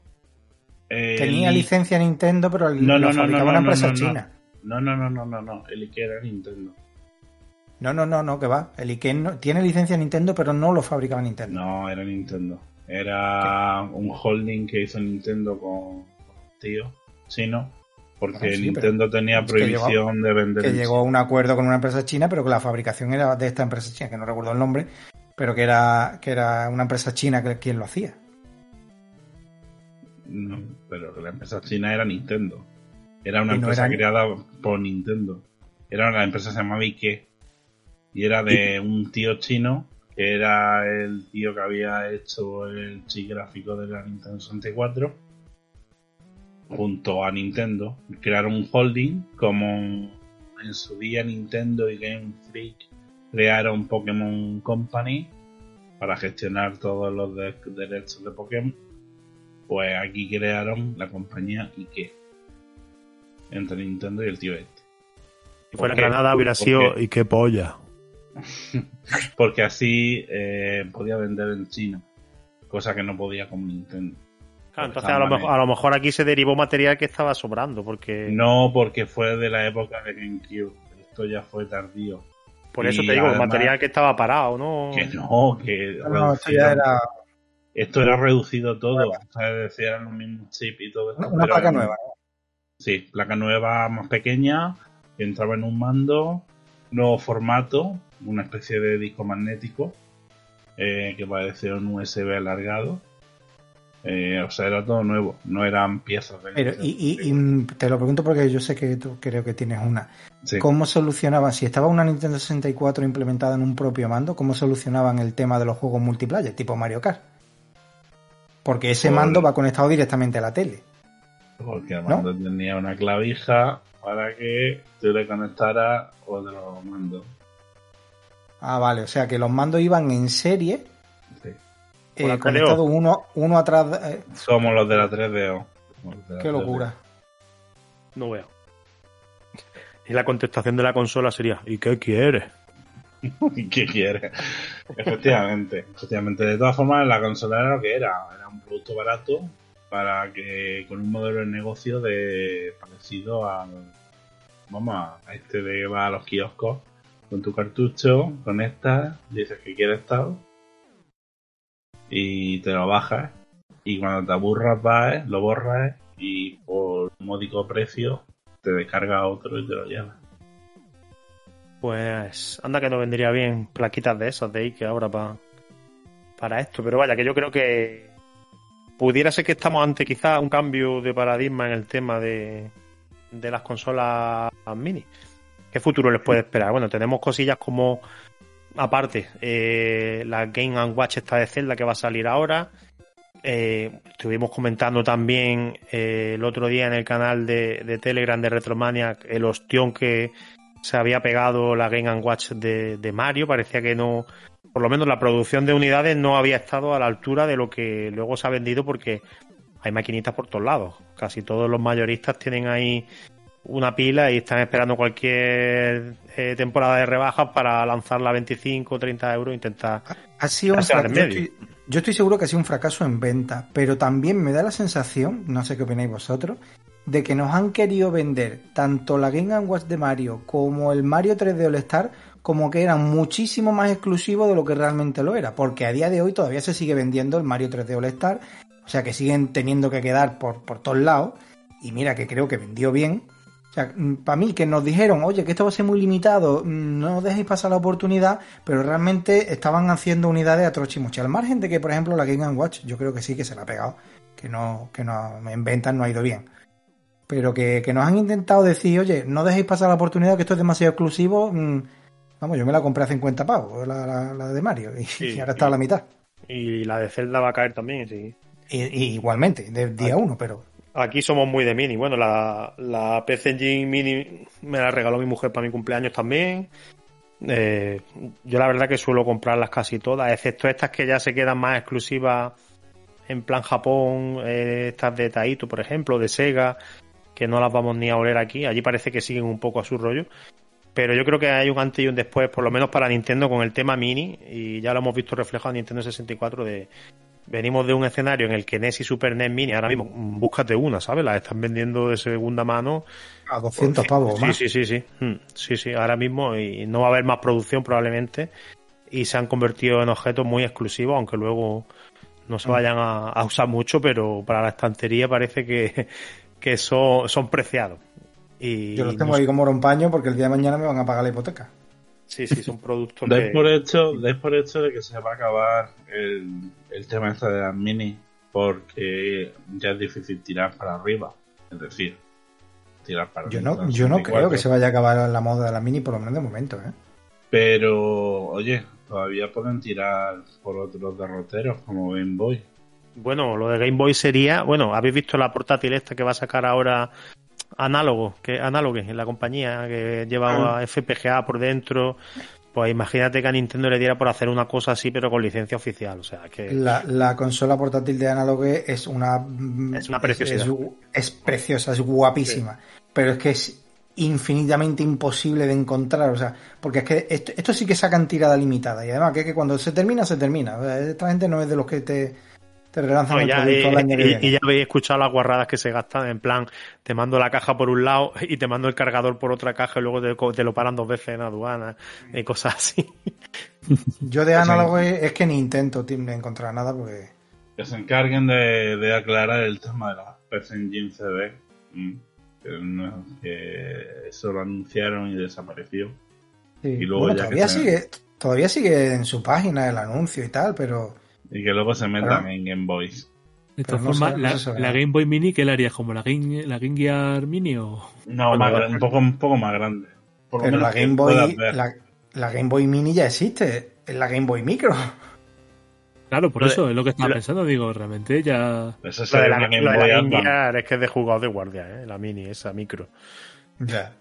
Eh, Tenía el- licencia Nintendo, pero No, lo no, no, fabricaba no, una empresa china. No, no, no, no, no, no. El Ikea era Nintendo. No, no, no, no, que va. El Ike no- tiene licencia Nintendo, pero no lo fabricaba Nintendo. No, era Nintendo. Era un holding que hizo Nintendo con tío chino. Porque sí, Nintendo tenía llegó- prohibición de vender. Que llegó a un acuerdo con una empresa china, pero que la fabricación era de esta empresa china, que no recuerdo el nombre, pero que era, que era una empresa china que, quien lo hacía. No, pero que la empresa china era Nintendo. Era una no empresa era- creada por Nintendo. Era la empresa se llamaba Ike. Y era de un tío chino que era el tío que había hecho el chip gráfico de la Nintendo 64. Junto a Nintendo. Crearon un holding como en su día Nintendo y Game Freak crearon Pokémon Company para gestionar todos los de- derechos de Pokémon pues aquí crearon la compañía Ike entre Nintendo y el tío este. Si fuera. Granada hubiera ¿Por sido. ¿Y qué polla? Porque así eh, podía vender en China, cosa que no podía con Nintendo. Claro, entonces a lo, mejor, a lo mejor aquí se derivó material que estaba sobrando, porque No, porque fue de la época de GameCube. Esto ya fue tardío. por eso y te digo, además- material que estaba parado, ¿no? Que no, que No, no, esto ya era esto era reducido todo. O sea, es decir, eran los mismos chips y todo esto. una, placa nueva. Sí, placa nueva más pequeña, que entraba en un mando, nuevo formato, una especie de disco magnético, eh, que parecía un USB alargado. Eh, o sea, era todo nuevo, no eran piezas de... Pero, y, y- y, mm, te lo pregunto porque yo sé que tú creo que tienes una. Sí. ¿Cómo solucionaban, si estaba una Nintendo 64 implementada en un propio mando, cómo solucionaban el tema de los juegos multiplayer, tipo Mario Kart? Porque ese Por- mando va conectado directamente a la tele. Porque el ¿no? mando tenía una clavija para que tú le conectaras otro mando. Ah, vale, o sea que los mandos iban en serie Sí. eh, la 3DO. conectado uno, uno atrás. de- eh, Como los de la 3DO. Los de la qué 3DO. locura. No veo. Y la contestación de la consola sería, ¿y qué quieres? ¿Qué quieres? efectivamente, efectivamente. De todas formas, la consola era lo que era. Era un producto barato para que con un modelo de negocio de parecido al vamos a este de que va a los kioscos con tu cartucho, conectas, dices que quieres tal y te lo bajas y cuando te aburras vas, lo borras y por un módico precio te descarga otro y te lo llevas. Pues anda que no vendría bien plaquitas de esas de Ike ahora pa- para esto. Pero vaya, que yo creo que pudiera ser que estamos ante quizá un cambio de paradigma en el tema de, de las consolas mini. ¿Qué futuro les puede esperar? Bueno, tenemos cosillas como, aparte, eh, la Game Watch esta de Zelda que va a salir ahora. Eh, estuvimos comentando también eh, el otro día en el canal de, de Telegram de Retromaniac el ostión que se había pegado la Game and Watch de, de Mario. Parecía que no, por lo menos la producción de unidades no había estado a la altura de lo que luego se ha vendido porque hay maquinitas por todos lados. Casi todos los mayoristas tienen ahí una pila y están esperando cualquier eh, temporada de rebajas para lanzarla a 25 o 30 euros e intentar Ha sido un fracaso. Yo estoy, yo estoy seguro que ha sido un fracaso en venta, pero también me da la sensación, no sé qué opináis vosotros, de que nos han querido vender tanto la Game Watch de Mario como el Mario 3D All Star como que eran muchísimo más exclusivos de lo que realmente lo era, porque a día de hoy todavía se sigue vendiendo el Mario 3D All Star, o sea que siguen teniendo que quedar por, por todos lados, y mira que creo que vendió bien. O sea, para mí que nos dijeron, oye, que esto va a ser muy limitado, mm, no dejéis pasar la oportunidad, pero realmente estaban haciendo unidades a trochimuche. Al margen de que, por ejemplo, la Game Watch, yo creo que sí que se la ha pegado, que no, que no, en ventas no ha ido bien. Pero que, que nos han intentado decir, oye, no dejéis pasar la oportunidad, que esto es demasiado exclusivo. mm, vamos, yo me la compré a 50 pavos, la, la- la de Mario, y, Sí, y ahora está a la mitad. Y la de Zelda va a caer también, sí. Y, y igualmente, de día uno, pero Aquí somos muy de mini. Bueno, la, la PC Engine Mini me la regaló mi mujer para mi cumpleaños también. Eh, yo la verdad que suelo comprarlas casi todas, excepto estas que ya se quedan más exclusivas en plan Japón, eh, estas de Taito, por ejemplo, de Sega, que no las vamos ni a oler aquí. Allí parece que siguen un poco a su rollo. Pero yo creo que hay un antes y un después, por lo menos para Nintendo, con el tema mini, y ya lo hemos visto reflejado en Nintendo 64 de, venimos de un escenario en el que NES y Super NES Mini, ahora mismo, mm, búscate una, ¿sabes? Las están vendiendo de segunda mano. a 200 pavos Sí, más. sí, sí, sí. Mm, Sí, sí, ahora mismo y no va a haber más producción probablemente y se han convertido en objetos muy exclusivos, aunque luego no Mm. se vayan a, a usar mucho, pero para la estantería parece que, que son, son preciados. Y Yo los tengo ahí como oro en paño porque el día de mañana me van a pagar la hipoteca. Sí, sí, son productos Dais que... por hecho, dais por hecho de que se va a acabar el, el tema este de las mini porque ya es difícil tirar para arriba. Es decir, tirar para Yo arriba. no, yo no 64. creo que se vaya a acabar la moda de la mini, por lo menos de momento, ¿eh? Pero, oye, todavía pueden tirar por otros derroteros como Game Boy. Bueno, lo de Game Boy sería, bueno, habéis visto la portátil esta que va a sacar ahora Análogo, que Análogo en la compañía que lleva Ah. FPGA por dentro. Pues imagínate que a Nintendo le diera por hacer una cosa así, pero con licencia oficial. O sea, que La, la consola portátil de Analog es una... Es una preciosidad. Es, es preciosa, es guapísima. Pero es que es infinitamente imposible de encontrar, o sea, porque es que esto, esto sí que sacan tirada limitada y además que, es que cuando se termina, se termina. O sea, esta gente no es de los que te, te relanzan No, el ya, producto eh, al año que y, viene. y ya habéis escuchado las guarradas que se gastan, en plan, te mando la caja por un lado y te mando el cargador por otra caja y luego te, lo paran dos veces en aduana y cosas así. Yo de Analog es, es que ni intento de encontrar nada porque... Que se encarguen de, de aclarar el tema de la PC Engine CD. mm, Que, no- que eso lo anunciaron y desapareció. Sí. Y luego Bueno, ya todavía que se- sigue, todavía sigue en su página el anuncio y tal, pero Y que luego se metan en Game Boys. De todas no formas, no la, la. Game Boy Mini, ¿qué le harías? ¿Como la Game, la Game Gear Mini o...? No, más un, poco, un poco más grande. Por Pero la Game Boy, la, la Game Boy Mini ya existe, es la Game Boy Micro. Claro, por Lo de- eso es lo que estaba lo- pensando. Digo, realmente ya... Eso Lo de la, Game Boy la Game. Gear es que es de jugador de guardia, ¿eh? la mini, esa micro. Ya.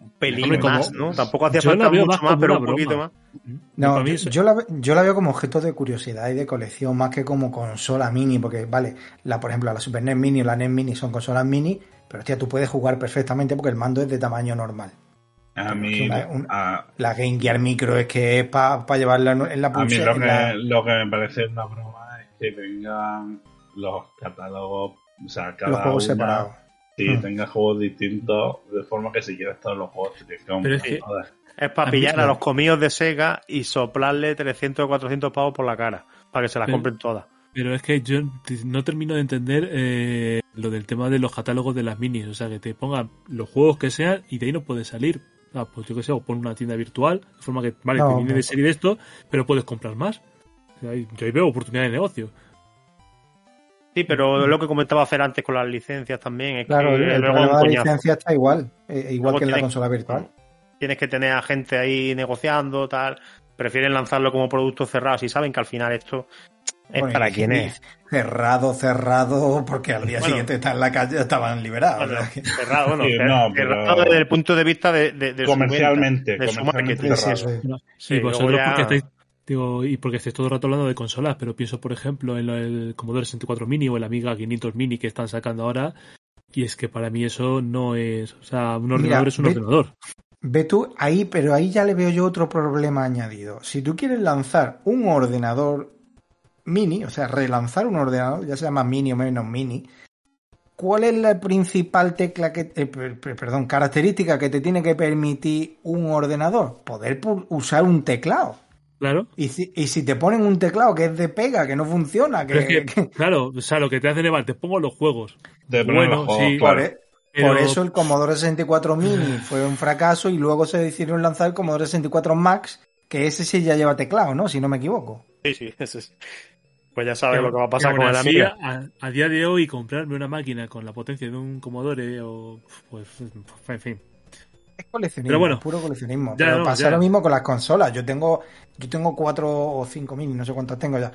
Un pelín Hombre, como- más, ¿no? Tampoco hacía falta mucho más más, pero un poquito broma. más. No, yo, yo la, yo la veo como objeto de curiosidad y de colección, más que como consola mini, porque, vale, la, por ejemplo, la Super NES Mini o la NES Mini son consolas mini, pero hostia, tú puedes jugar perfectamente porque el mando es de tamaño normal. A mí, Una- un- a, La Game Gear Micro es que es para llevarla en en la a mí pulsera. lo que, la- lo que me parece una broma es que tengan los catálogos, o sea, cada los juegos una- separados. Sí, Hmm. tenga juegos distintos, de forma que si quieres todos los juegos Pero es que-. Es para pillar a los comidos de Sega y soplarle 300 o 400 pavos por la cara, para que se las Pero- compren todas. Pero es que yo no termino de entender eh, lo del tema de los catálogos de las minis. O sea, que te pongan los juegos que sean y de ahí no puedes salir. Ah, pues yo que sé, o pon una tienda virtual, de forma que, vale, No, te viene no. de serie de esto, pero puedes comprar más. O sea, ahí- yo ahí veo oportunidad de negocio. Sí, pero lo que comentaba hacer antes con las licencias también es Claro, que el, luego de la licencia está igual, eh, igual Luego que en la consola virtual. Tienes que tener a gente ahí negociando, tal. Prefieren lanzarlo como producto cerrado si saben que al final esto es Bueno, para y es. Cerrado, cerrado, porque al día Bueno. siguiente está en la calle, estaban liberados. Bueno, cerrado, bueno, Sí, no, pero- cerrado desde el punto de vista de, de, de su Comercialmente, venta, de su comercialmente marketing. cerrado. Sí, sí. Sí, y vosotros ya- porque estáis, digo, y porque estáis todo el rato hablando de consolas, pero pienso, por ejemplo, en el Commodore 64 Mini o el Amiga 500 Mini que están sacando ahora, y es que para mí eso no es, o sea, un ordenador Mira, es un ve- ordenador. Ve tú ahí, pero ahí ya le veo yo otro problema añadido. Si tú quieres lanzar un ordenador mini, o sea, relanzar un ordenador, ya sea más mini o menos mini, ¿cuál es la principal tecla que, eh, per- per- perdón, característica que te tiene que permitir un ordenador? Poder usar un teclado. Claro. Y si, y si te ponen un teclado que es de pega, que no funciona, que, Pero es que, que- claro, o sea, lo que te hace elevar, te pongo los juegos. De Bueno, los juegos, sí. claro. por, Pero- por eso el Commodore 64 Mini fue un fracaso y luego se decidieron lanzar el Commodore 64 Max, que ese sí ya lleva teclado, ¿no? Si no me equivoco. Sí, sí, eso es. Pues ya sabes lo que va a pasar con el así, Amiga. A, a día de hoy, comprarme una máquina con la potencia de un Commodore o. Pues, en fin. Es coleccionismo, Pero bueno, puro coleccionismo. ya Pero no, pasa ya. lo mismo con las consolas. Yo tengo, yo tengo cuatro o cinco mini, no sé cuántas tengo ya.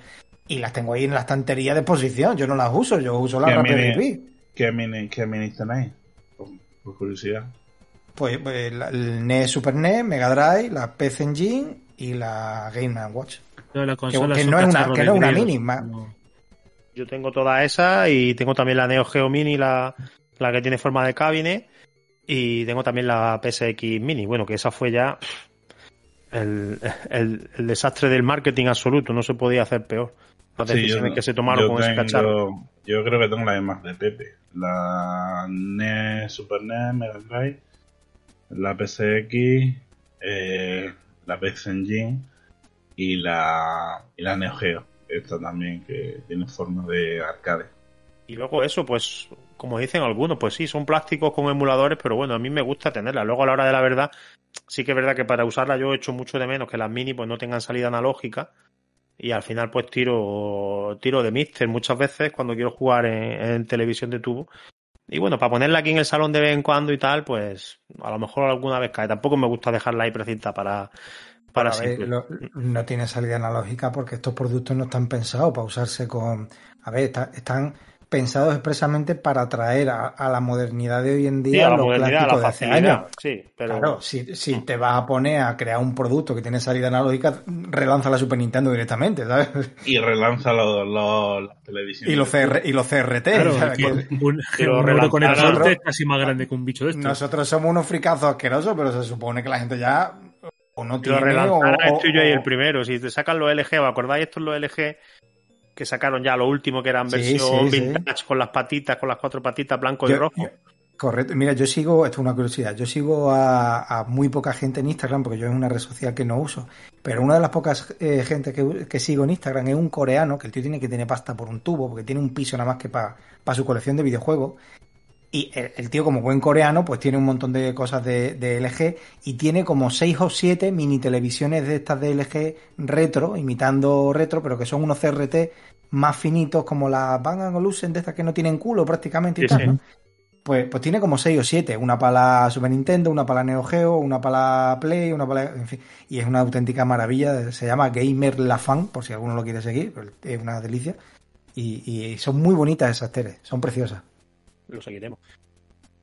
Y las tengo ahí en la estantería de exposición. Yo no las uso, yo uso la ¿Qué Raspberry? Pi. ¿Qué mini, qué tenéis? Por, por curiosidad. Pues, pues la- el NES Super NES, Mega Drive, la PC Engine y la Game Watch. No, las Que, no es una, que no es una mini, No. Yo tengo toda esa y tengo también la Neo Geo Mini, la, la que tiene forma de cabinet. Y tengo también la PSX Mini. Bueno, que esa fue ya el, el- el desastre del marketing absoluto. No se podía hacer peor. Las Sí, decisiones yo- que se tomaron con ese cacharro. Yo creo que tengo las mismas de Pepe. La NES, Super NES, Mega Drive, la PSX, eh, la PS Engine y la, y la Neo Geo. Esta también que tiene forma de arcade. Y luego eso, pues, como dicen algunos, pues sí, son plásticos con emuladores, pero bueno, a mí me gusta tenerla. Luego a la hora de la verdad, sí que es verdad que para usarla yo he hecho mucho de menos que las mini pues no tengan salida analógica. Y al final pues tiro, tiro de Mister muchas veces cuando quiero jugar en, en televisión de tubo. Y bueno, para ponerla aquí en el salón de vez en cuando y tal, pues a lo mejor alguna vez cae. Tampoco me gusta dejarla ahí precinta para, para ver, lo- no tiene salida analógica porque estos productos no están pensados para usarse con. A ver, está- están pensados expresamente para atraer a, a la modernidad de hoy en Sí, día a la los modernidad, a la plásticos de hace años. Sí, pero Claro, si, si te vas a poner a crear un producto que tiene salida analógica, relanza la Super Nintendo directamente, ¿sabes? Y relanza los, los, las televisiones. Y los, CR, y los CRT. Claro, ¿sabes? que Que un, un con el es casi más grande que un bicho de estos. Nosotros somos unos fricazos asquerosos, pero se supone que la gente ya o no Lo tiene o, relanzara o- esto y yo ahí o- el primero. Si te sacan los LG, ¿os acordáis estos los LG que sacaron ya lo último que eran Sí, versión sí, sí. vintage con las patitas, con las cuatro patitas blanco y rojo? yo- Correcto. Mira, yo sigo, esto es una curiosidad, yo sigo a, a muy poca gente en Instagram, porque yo es una red social que no uso, pero una de las pocas eh, gente que, que sigo en Instagram es un coreano, que el tío tiene que tener pasta por un tubo, porque tiene un piso nada más que para su colección de videojuegos. Y el, el tío, como buen coreano, pues tiene un montón de cosas de, de LG y tiene como seis o siete mini televisiones de estas de LG retro, imitando retro, pero que son unos CRT más finitos como las Bang Olufsen de estas que no tienen culo prácticamente y Sí, tal. sí. Pues, pues tiene como 6 o 7. Una para la Super Nintendo, una para la Neo Geo, una para la Play, una para la... En fin. Y es una auténtica maravilla. Se llama Gamer La Fan, por si alguno lo quiere seguir. Es una delicia. Y, y son muy bonitas esas teles. Son preciosas. Lo seguiremos.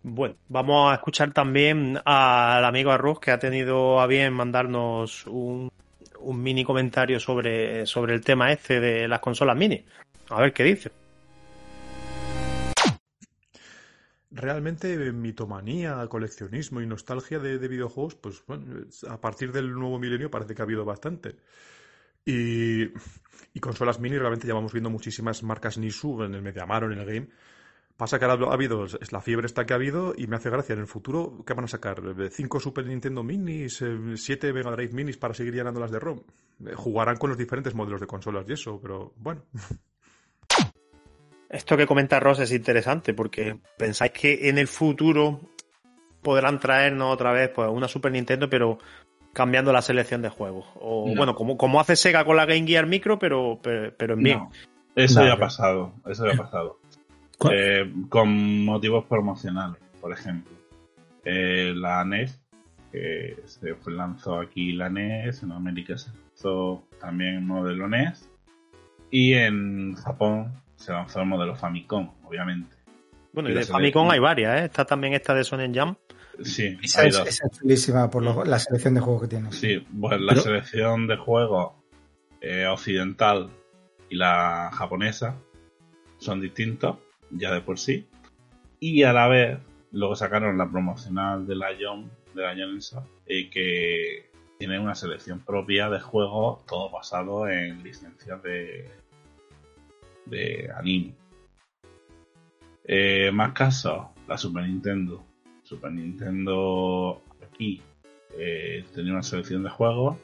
Bueno, vamos a escuchar también al amigo Arroz que ha tenido a bien mandarnos un, un mini comentario sobre, sobre el tema este de las consolas mini. A ver qué dice. Realmente mitomanía, coleccionismo y nostalgia de, de videojuegos, pues bueno, a partir del nuevo milenio parece que ha habido bastante. Y, y consolas mini realmente ya vamos viendo muchísimas marcas Nisu en el Mediamar o en el Game. Pasa que ahora ha habido, es la fiebre esta que ha habido y me hace gracia. En el futuro, ¿qué van a sacar? ¿Cinco Super Nintendo Minis? eh, ¿Siete Mega Drive Minis para seguir llenando las de ROM? Eh, Jugarán con los diferentes modelos de consolas y eso, pero bueno. Esto que comenta Ross es interesante porque pensáis que en el futuro podrán traernos otra vez pues una Super Nintendo, pero cambiando la selección de juegos. O No. bueno, como, como hace Sega con la Game Gear Micro, pero, pero, pero en bien. No, eso ya ha pasado, eso ya ha pasado. Eh, con motivos promocionales, por ejemplo. Eh, la NES, que se lanzó aquí la NES, en América se lanzó también el modelo NES, y en Japón se lanzó el modelo Famicom, obviamente. Bueno, y de. Famicom hay varias, ¿eh? Está también esta de Sonic Jam. Sí, Esa es, dos. esa es chulísima por lo- la selección de juegos que tiene. Sí, pues la Pero- selección de juegos eh, occidental y la japonesa son distintos, ya de por sí. Y a la vez, luego sacaron la promocional de la John, de la eh, que tiene una selección propia de juegos, todo basado en licencias de, de anime. Eh, más casos, la Super Nintendo. Super Nintendo aquí eh, tenía una selección de juegos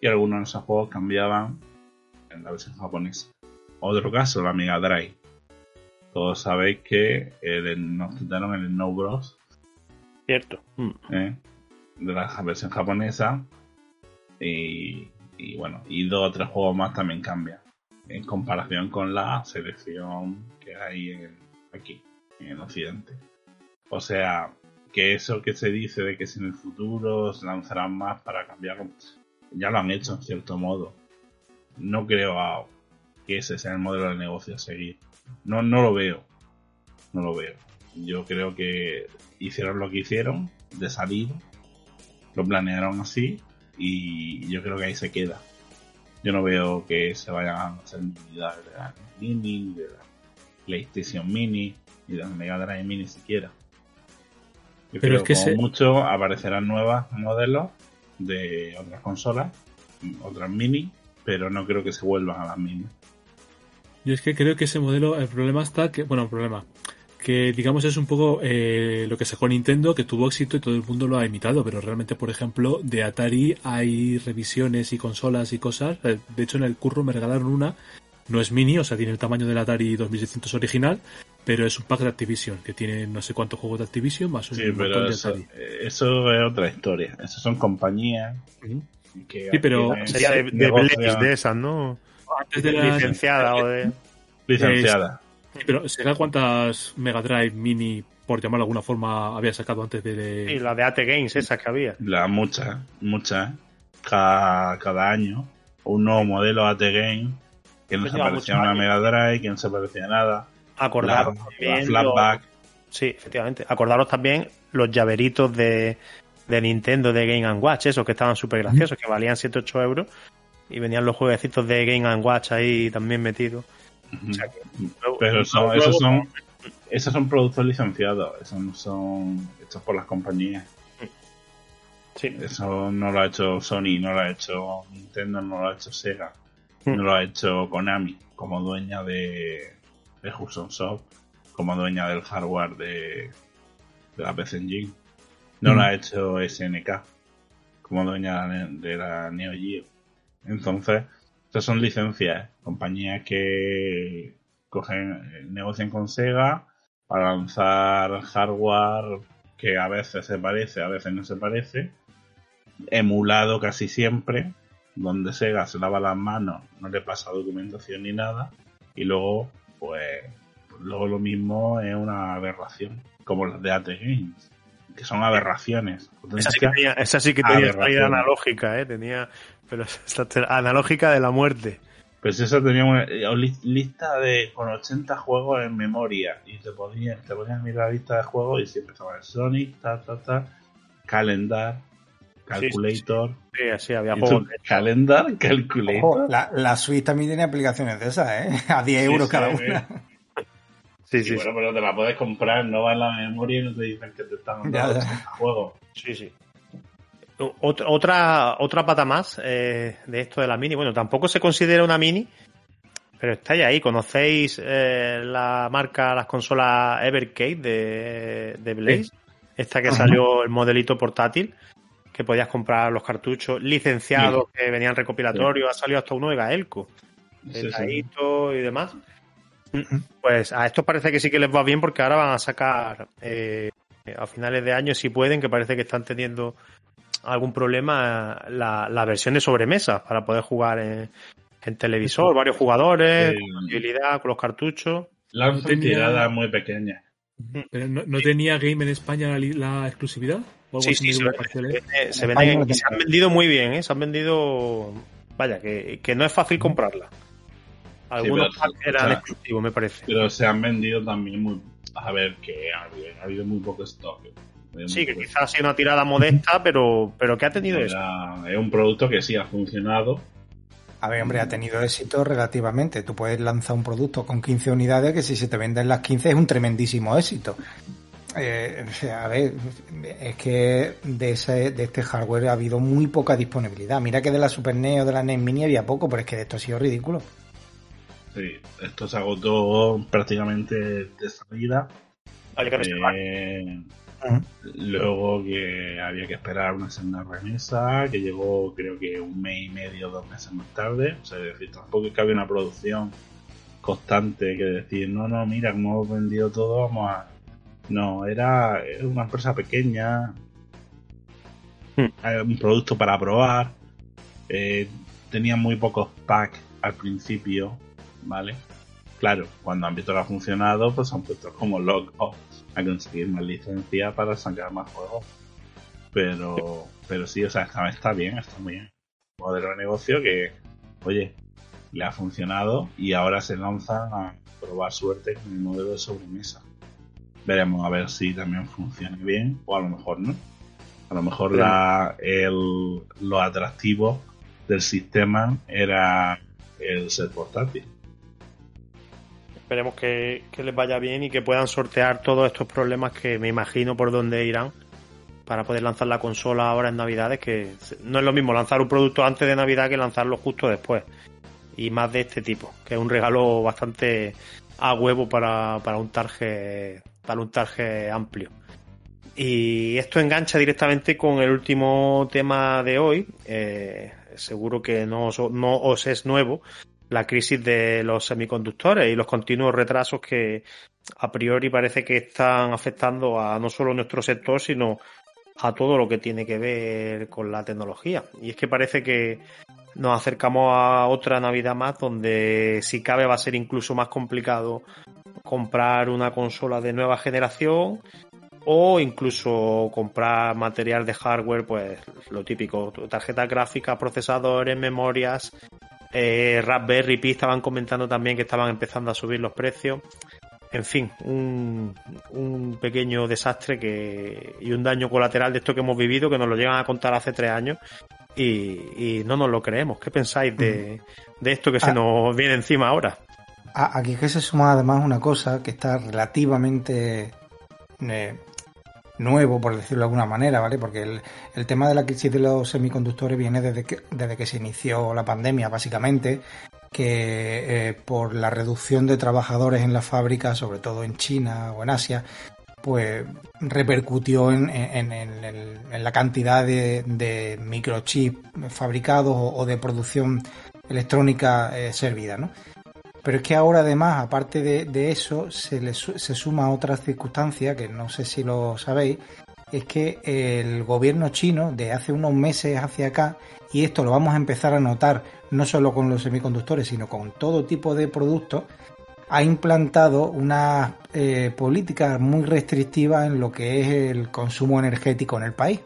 y algunos de esos juegos cambiaban en la versión japonesa. Otro caso, la Mega Drive. Todos sabéis que eh, nos quitaron el No Bros Cierto. Mm. ¿eh? de la versión japonesa y, y bueno, y dos o tres juegos más también cambian en comparación con la selección que hay en- aquí, en Occidente. O sea, que eso que se dice de que si en el futuro se lanzarán más para cambiarlo, ya lo han hecho en cierto modo. No creo a- que ese sea el modelo de negocio a seguir. No, no lo veo. No lo veo. Yo creo que hicieron lo que hicieron de salir, lo planearon así y yo creo que ahí se queda. Yo no veo que se vayan a hacer unidades de la Mini, de la PlayStation Mini, ni de la Mega Drive Mini siquiera. Yo Pero creo es que como se- mucho aparecerán nuevos modelos de otras consolas, otras mini, pero no creo que se vuelvan a las mismas. Yo es que creo que ese modelo, el problema está que, bueno, el problema, que digamos es un poco eh, lo que sacó Nintendo, que tuvo éxito y todo el mundo lo ha imitado, pero realmente, por ejemplo, de Atari hay revisiones y consolas y cosas. Eh, De hecho, en el curro me regalaron una, no es mini, o sea, tiene el tamaño del Atari 2600 original, pero es un pack de Activision, que tiene no sé cuántos juegos de Activision más un Sí, pero de eso, Atari. eso es otra historia. Esas son compañías Ujú. que Sí, pero Sería de esas, ¿no? Antes de la- Licenciada o de. licenciadas. Sí, pero ¿será cuántas Mega Drive Mini, por llamarlo de alguna forma, había sacado antes de... Y la de AT Games, esas que había. La, muchas, muchas. Cada, cada año un nuevo modelo AT Game que no Pues se parecía a una Mega Drive, que no se parecía a nada. Acordaros La, la también. Flashback. los- Sí, efectivamente. Acordaros también los llaveritos de, de Nintendo de Game Watch, esos que estaban súper graciosos, que valían 7-8 euros. Y venían los jueguecitos de Game Watch ahí también metidos. Ujú. O sea que- Pero son, luego- esos son esos son productos licenciados, esos no son hechos por las compañías. Sí. Eso no lo ha hecho Sony, no lo ha hecho Nintendo, no lo ha hecho Sega, Mm. no lo ha hecho Konami como dueña de, de Hudson Soft, como dueña del hardware de, de la PC Engine. No Mm. lo ha hecho SNK como dueña de la Neo Geo. Entonces, estas son licencias, ¿eh? compañías que cogen, eh, negocian con Sega para lanzar hardware que a veces se parece, a veces no se parece, emulado casi siempre, donde Sega se lava las manos, no le pasa documentación ni nada, y luego, pues, luego lo mismo es una aberración, como las de AT Games, que son aberraciones. Esa sí que tenía, esa sí que tenía analógica, ¿eh? Tenía, pero esta- analógica de la muerte. Pues esa tenía una eh, li- lista de con 80 juegos en memoria y te ponías te ponías a mirar la lista de juegos y siempre estaba el Sonic, ta, ta, ta, Calendar, Calculator. Sí, sí, había ¿Y tú, juegos. Calendar, Calculator. Ojo, la, la Switch también tiene aplicaciones de esas, ¿eh? A 10 euros Sí, cada sí, una. Sí, Sí, sí, bueno, pero te la puedes comprar, no va en la memoria y no te dicen que te están dando Ya, ya. 80 juegos. sí, sí. Otra, otra, pata más eh, de esto de la mini. Bueno, tampoco se considera una mini, pero estáis ahí. ¿Conocéis eh, la marca, las consolas Evercade de, de Blaze? Esta que salió el modelito portátil, que podías comprar los cartuchos licenciados que venían recopilatorios. Ha salido hasta uno de Gaelco, de. Taito y demás. Pues a estos parece que sí que les va bien porque ahora van a sacar eh, a finales de año, si pueden, que parece que están teniendo algún problema, la, la versión de sobremesa para poder jugar en, en televisor, varios jugadores, Sí. con los cartuchos. Tenía- tiradas muy pequeñas. Pero ¿no, no tenía Game en España la, la exclusividad? ¿O algo Sí, sí, se, parcial, eh? vende- se no se han vendido muy bien, ¿eh? se han vendido, vaya, que, que no es fácil comprarla. Algunos pero, eran o sea, exclusivos, me parece. Pero se han vendido también muy. A ver, que ha habido, ha habido muy poco stock. Sí, que quizás ha sido una tirada modesta, pero, pero que ha tenido eso. Es un producto que sí ha funcionado. A ver, hombre, ha tenido éxito relativamente. Tú puedes lanzar un producto con 15 unidades que si se te venden las 15 es un tremendísimo éxito. Eh, o sea, a ver, es que de, ese, de este hardware ha habido muy poca disponibilidad. Mira que de la Super NES o de la NES Mini había poco, pero es que de esto ha sido ridículo. Sí, esto se agotó prácticamente de salida. Hay que reservar. Eh, Luego que había que esperar una segunda remesa, que llegó creo que un mes y medio, dos meses más tarde. O sea, es decir, tampoco es que había una producción constante que decir, no, no, mira, como hemos vendido todo, vamos a... No, era, una empresa pequeña, Hmm. un producto para probar, eh, tenía muy pocos packs al principio, ¿vale? Claro, cuando han visto que ha funcionado, pues han puesto como locos a conseguir más licencias para sacar más juegos. Pero, pero sí, o sea, está, está bien, está muy bien. Modelo de negocio que, oye, le ha funcionado y ahora se lanzan a probar suerte con el modelo de sobremesa. Veremos a ver si también funciona bien o a lo mejor no. A lo mejor la, el, lo atractivo del sistema era el ser portátil. Esperemos que, les vaya bien y que puedan sortear todos estos problemas que me imagino por dónde irán para poder lanzar la consola ahora en Navidades, que no es lo mismo lanzar un producto antes de Navidad que lanzarlo justo después. Y más de este tipo, que es un regalo bastante a huevo para, para un target, para un target amplio. Y esto engancha directamente con el último tema de hoy. Eh, seguro que no os es nuevo, la crisis de los semiconductores y los continuos retrasos que a priori parece que están afectando a no solo nuestro sector, sino a todo lo que tiene que ver con la tecnología. Y es que parece que nos acercamos a otra Navidad más donde si cabe va a ser incluso más complicado comprar una consola de nueva generación o incluso comprar material de hardware, pues lo típico, tarjetas gráficas, procesadores, memorias, eh, Raspberry Pi estaban comentando también que estaban empezando a subir los precios. En fin, un, un pequeño desastre que, y un daño colateral de esto que hemos vivido, que nos lo llegan a contar hace tres años y, y no nos lo creemos. ¿Qué pensáis de, de esto que se Ah. nos viene encima ahora? Aquí que se suma además una cosa que está relativamente eh, nuevo, por decirlo de alguna manera, ¿vale? Porque el, el tema de la crisis de los semiconductores viene desde que, desde que se inició la pandemia, básicamente, que eh, por la reducción de trabajadores en las fábricas, sobre todo en China o en Asia, pues repercutió en, en- la cantidad de, de microchips fabricados o, o de producción electrónica eh, servida, ¿no? Pero es que ahora además, aparte de, eso, se, le se suma otra circunstancia que no sé si lo sabéis, es que el gobierno chino de hace unos meses hacia acá, y esto lo vamos a empezar a notar no solo con los semiconductores, sino con todo tipo de productos, ha implantado una eh, política muy restrictiva en lo que es el consumo energético en el país.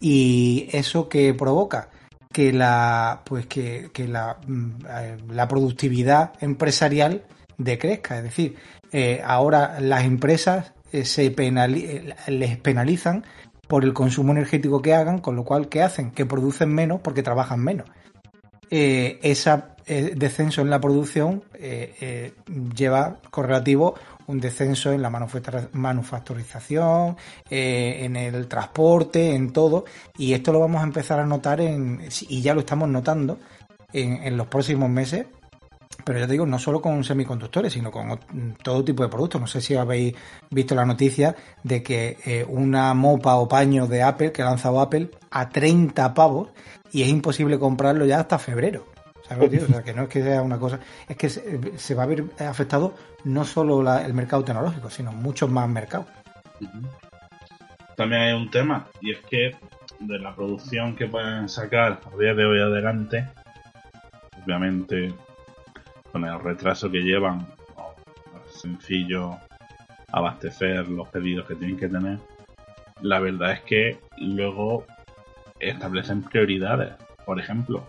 ¿Y eso que provoca? Que la pues que, que la, mm, eh, la productividad empresarial decrezca. Es decir, eh, ahora las empresas eh, se penali- les penalizan por el consumo energético que hagan, con lo cual, ¿qué hacen? Que producen menos porque trabajan menos. Eh, esa eh, descenso en la producción lleva correlativo un descenso en la manufacturización, eh, en el transporte, en todo, y esto lo vamos a empezar a notar en, y ya lo estamos notando en, los próximos meses, pero ya te digo, no solo con semiconductores, sino con todo tipo de productos. No sé si habéis visto la noticia de que eh, una mopa o paño de Apple que ha lanzado Apple a 30 pavos y es imposible comprarlo ya hasta febrero. ¿Sabes, tío? O sea, que no es que sea una cosa, es que se, va a ver afectado no solo el mercado tecnológico, sino muchos más mercados. También hay un tema, y es que de la producción que pueden sacar a día de hoy adelante, obviamente con el retraso que llevan, no es sencillo abastecer los pedidos que tienen que tener, la verdad es que luego establecen prioridades. Por ejemplo,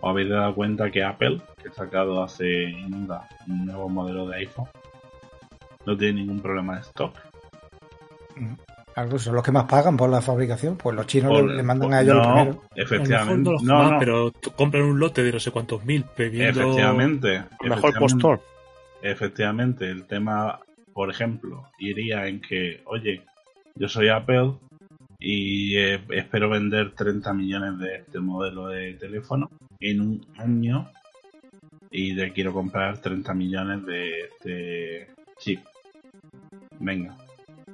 ¿os habéis dado cuenta que Apple, que ha sacado hace nada un nuevo modelo de iPhone, no tiene ningún problema de stock? Claro, son los que más pagan por la fabricación, pues los chinos Por- le, mandan por- a ellos no, lo primero. A lo mejor Efectivamente. no los No, más, no, pero compran un lote de no sé cuántos mil, previendo... efectivamente. Mejor efectivamente. postor. Efectivamente, el tema, por ejemplo, iría en que, oye, yo soy Apple y eh, espero vender 30 millones de este modelo de teléfono en un año y le quiero comprar 30 millones de este chip. Venga.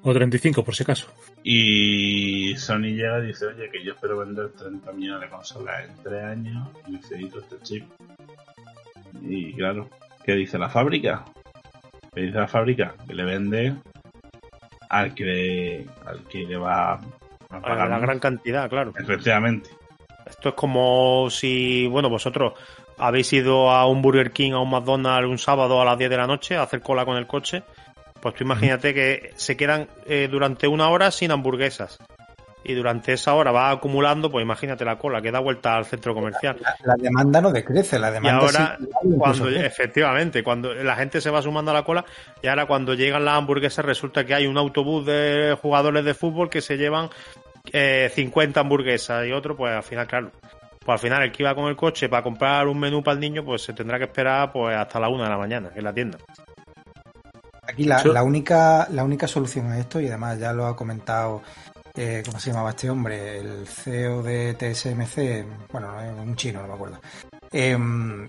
O 35, por si acaso. Y Sony llega y dice, oye, que yo espero vender 30 millones de consolas en 3 años y necesito este chip. Y claro, ¿qué dice la fábrica? ¿Qué dice la fábrica? Que le vende al que le, al que le va pagar. la gran cantidad, claro. Efectivamente. Esto es como si, bueno, vosotros habéis ido a un Burger King, a un McDonald's un sábado a las 10 de la noche a hacer cola con el coche. Pues tú imagínate que se quedan eh, durante una hora sin hamburguesas. Y durante esa hora va acumulando, pues imagínate la cola que da vuelta al centro comercial. La, la demanda no decrece, la Y demanda ahora, sí, cuando crece. efectivamente, cuando la gente se va sumando a la cola, y ahora cuando llegan las hamburguesas resulta que hay un autobús de jugadores de fútbol que se llevan eh, 50 hamburguesas y otro, pues al final, claro, pues al final el que iba con el coche para comprar un menú para el niño, pues se tendrá que esperar pues hasta la una de la mañana en la tienda. Aquí la, la única, la única solución a esto, y además ya lo ha comentado, eh, ¿cómo se llamaba este hombre? El CEO de TSMC, bueno, un chino, no me acuerdo. Em,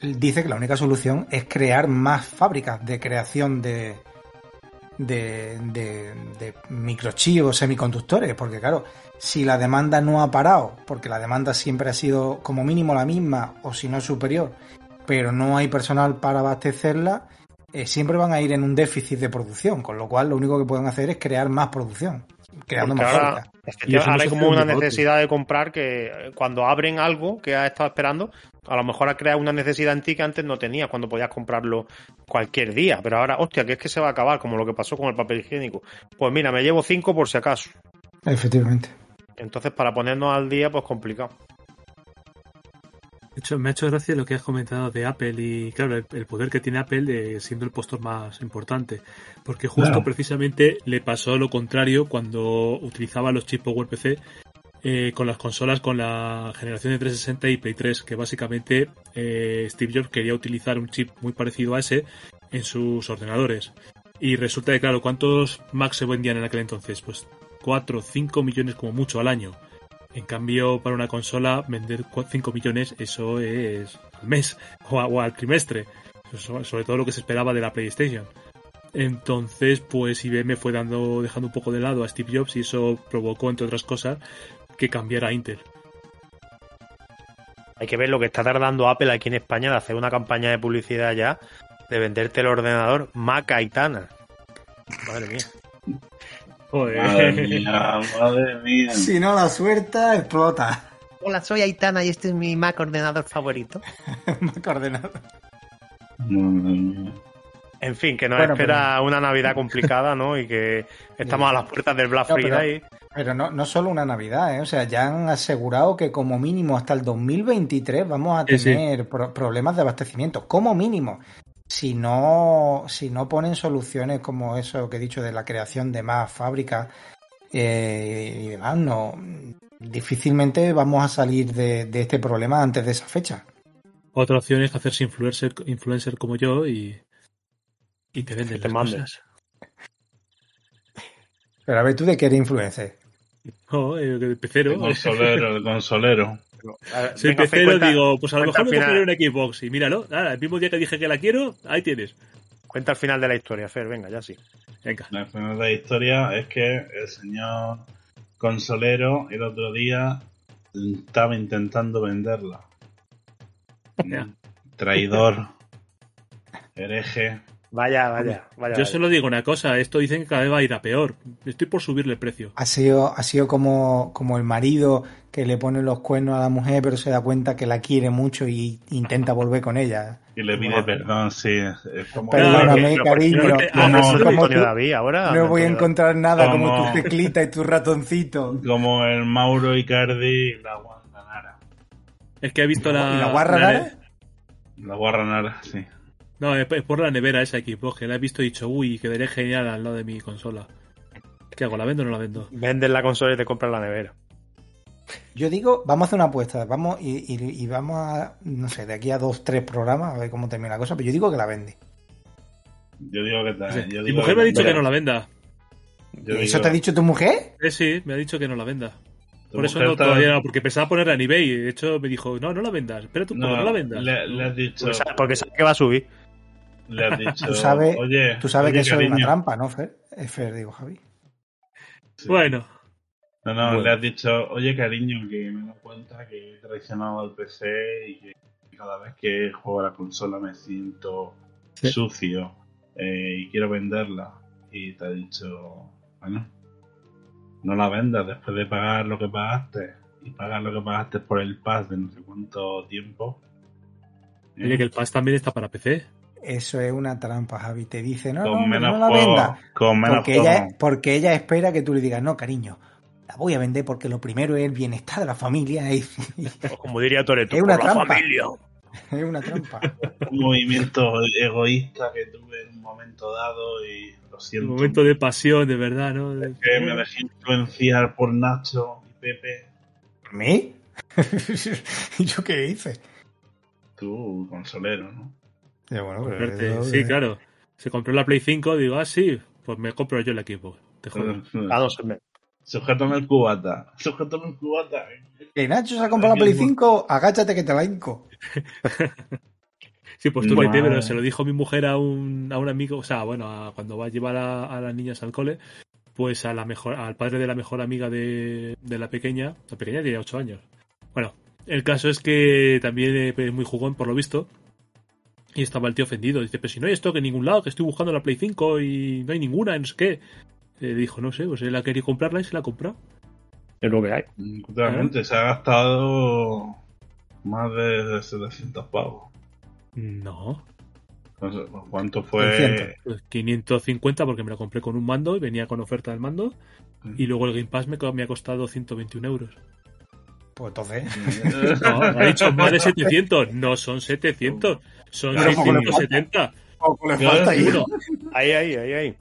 dice que la única solución es crear más fábricas de creación de, de, de, de microchips o semiconductores, porque claro, si la demanda no ha parado, porque la demanda siempre ha sido como mínimo la misma o si no superior, pero no hay personal para abastecerla, eh, siempre van a ir en un déficit de producción, con lo cual lo único que pueden hacer es crear más producción, creando Porque más ahora, hay como una necesidad de comprar que eh, cuando abren algo que has estado esperando, a lo mejor ha creado una necesidad en ti que antes no tenías cuando podías comprarlo cualquier día. Pero ahora, hostia, que es que se va a acabar, como lo que pasó con el papel higiénico. Pues mira, me llevo cinco por si acaso. Efectivamente. Entonces, para ponernos al día, pues complicado. De hecho, me ha hecho gracia lo que has comentado de Apple y, claro, el, el poder que tiene Apple de, siendo el postor más importante. Porque justo Claro. precisamente le pasó lo contrario cuando utilizaba los chips PowerPC eh, con las consolas con la generación de 360 y Play 3, que básicamente eh, Steve Jobs quería utilizar un chip muy parecido a ese en sus ordenadores. Y resulta que, claro, ¿cuántos Macs se vendían en aquel entonces? Pues 4 o 5 millones como mucho al año. En cambio, para una consola, vender 5 millones, eso es al mes o, al trimestre. Sobre todo lo que se esperaba de la PlayStation. Entonces, pues IBM fue dando, dejando un poco de lado a Steve Jobs y eso provocó, entre otras cosas, que cambiara a Intel. Hay que ver lo que está tardando Apple aquí en España de hacer una campaña de publicidad ya de venderte el ordenador Mac Aitana. Madre mía. Madre mía, madre mía. Si no la suelta, explota. Hola, soy Aitana y este es mi Mac ordenador favorito. Madre mía. En fin, que nos Bueno, espera una Navidad complicada, ¿no? Y que estamos a las puertas del Black No, pero- Friday. Pero no, no solo una Navidad, ¿eh? o sea, ya han asegurado que como mínimo hasta el 2023 vamos a Sí, sí. tener pro- problemas de abastecimiento, como mínimo. Si no, si no ponen soluciones como eso que he dicho de la creación de más fábricas eh, y demás, no, difícilmente vamos a salir de, de este problema antes de esa fecha. Otra opción es hacerse influencer, influencer como yo y, y te venden te las cosas. Pero a ver, ¿tú de qué eres influencer? No, eh, de pecero. El consolero, el consolero. A ver, Soy venga, pecero, cuenta- digo, pues a lo mejor me compraré una Xbox y míralo, nada, el mismo día que dije que la quiero, ahí tienes. Cuenta el final de la historia, Fer, venga, ya sí. Venga. La final de la historia es que el señor consolero el otro día estaba intentando venderla. Traidor. Hereje. Vaya, vaya, vaya. Yo vaya. solo digo una cosa, esto dicen que cada vez va a ir a peor. Estoy por subirle el precio. Ha sido, ha sido como, como el marido que le pone los cuernos a la mujer, pero se da cuenta que la quiere mucho y intenta volver con ella. Y le pide perdón, sí. Como Perdóname, cariño. Como- como tú- David, ahora. No voy a encontrar nada como Como- tu teclita y tu ratoncito. como el Mauro Icardi y la Wanda Nara. Es que he visto la... ¿Y la guarra la- Nara? La Guarra Nara, sí. No, es por la nevera esa Xbox, que la he visto y he dicho, uy, quedaría genial al lado de mi consola. ¿Qué hago? ¿La vendo o no la vendo? Vendes la consola y te compras la nevera. Yo digo, vamos a hacer una apuesta, vamos y, y- y vamos a, no sé, de aquí a dos, tres programas, a ver cómo termina la cosa, pero yo digo que la vende. Yo digo que tal. yo Mi mujer me ha dicho que no la venda. yo ¿Eso digo- te ha dicho tu mujer? Eh, sí, me ha dicho que no la venda. Por eso no está- todavía no, porque pensaba ponerla en eBay. De hecho, me dijo, no, no la vendas. Espera tú, no, no la vendas. Le, le has dicho, Porque sabes que va a subir. Le has dicho, Tú sabes, oye, tú sabes oye, que eso es una trampa, ¿no, Fer? Es Fer, digo, Javi. Sí. Bueno, No, no, Bueno. le has dicho, oye cariño, que me doy cuenta que he traicionado al PC y que cada vez que juego a la consola me siento Sí. sucio eh, y quiero venderla. Y te ha dicho, bueno, no la vendas después de pagar lo que pagaste y pagar lo que pagaste por el pass de no sé cuánto tiempo. oye, que el Pass también está para PC. Eso es una trampa, Javi. Te dice, no, con no, menos no la juegos, venda. con menos Porque ella, porque ella espera que tú le digas, no, cariño, la voy a vender porque lo primero es el bienestar de la familia y, y O como diría Toreto, Es una por la trampa. familia. es una trampa. un movimiento egoísta que tuve en un momento dado y lo Un siento. momento de pasión, de verdad, ¿no? De- que me dejé influenciar por Nacho y Pepe. ¿Por mí? ¿Y yo qué hice? Tú, consolero, ¿no? Sí, bueno, pero Verte. eso- Sí, claro. Se compró la Play 5, digo, ah, sí, pues me compro yo el equipo. Te jodo. No, se me- Sujétame el cubata. Sujétame el cubata. Que Nacho se ha comprado la Play 5, agáchate que te la hinco. Sí, pues tú Bueno. pero se lo dijo mi mujer a un, a un amigo, o sea, bueno, a- cuando va a llevar a, a las niñas al cole, pues a la mejor, al padre de la mejor amiga de, de la pequeña, la pequeña tiene 8 años. Bueno, el caso es que también eh, es muy jugón por lo visto. Y estaba el tío ofendido. Dice, pero si no hay esto que en ningún lado, que estoy buscando la Play 5 y no hay ninguna, no sé qué. Eh, dijo, no sé, pues él ha querido comprarla y se la ha comprado. Es lo que hay. Totalmente, se ha gastado más de 700 pavos. No, No sé, ¿Cuánto fue? 600. pues 550 porque me la compré con un mando y venía con oferta del mando. Y luego el Game Pass me, me ha costado 121 euros. Pues entonces, No, ha dicho más de 700. No son 700, son le 670. poco le Claro, falta ahí. Uno. Ahí, ahí, ahí, ahí.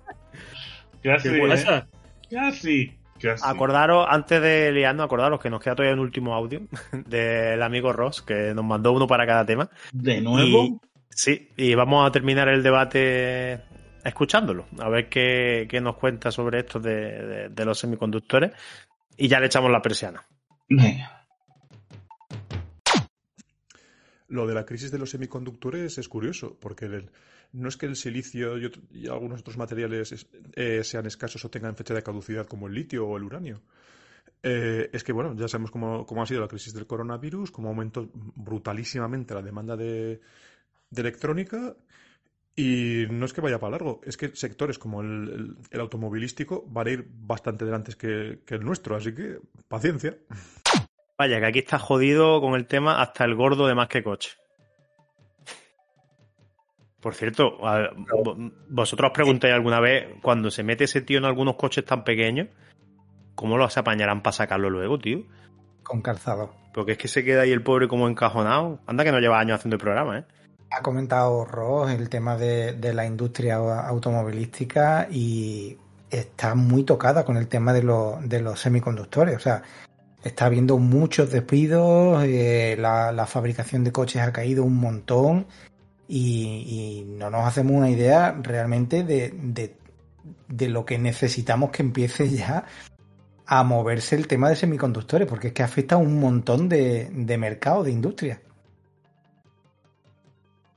Casi, ¿Qué ¿eh? pasa? Casi. Casi. Acordaros, antes de liarnos, acordaros que nos queda todavía un último audio del amigo Ross, que nos mandó uno para cada tema. ¿De nuevo? Y- sí, y vamos a terminar el debate escuchándolo, a ver qué, qué nos cuenta sobre esto de, de- de los semiconductores. Y ya le echamos la persiana. Venga. Lo de la crisis de los semiconductores es curioso, porque no es que el silicio y, otro- y algunos otros materiales es- eh, sean escasos o tengan fecha de caducidad como el litio o el uranio. Eh, es que, bueno, ya sabemos cómo, ha sido la crisis del coronavirus, cómo aumentó brutalísimamente la demanda de, electrónica. Y no es que vaya para largo, es que sectores como el, automovilístico van a ir bastante delante que el nuestro, así que paciencia. Vaya, que aquí está jodido con el tema hasta el gordo de más que coche. Por cierto, vosotros os preguntáis alguna vez, cuando se mete ese tío en algunos coches tan pequeños, ¿cómo los apañarán para sacarlo luego, tío? Con calzado. Porque es que se queda ahí el pobre como encajonado. Anda que no lleva años haciendo el programa, ¿eh? Ha comentado Ross el tema de, de la industria automovilística y está muy tocada con el tema de, de los semiconductores. O sea, está habiendo muchos despidos, eh, la, fabricación de coches ha caído un montón y, y no nos hacemos una idea realmente de, de- lo que necesitamos que empiece ya a moverse el tema de semiconductores, porque es que afecta a un montón de, de mercados, de industria.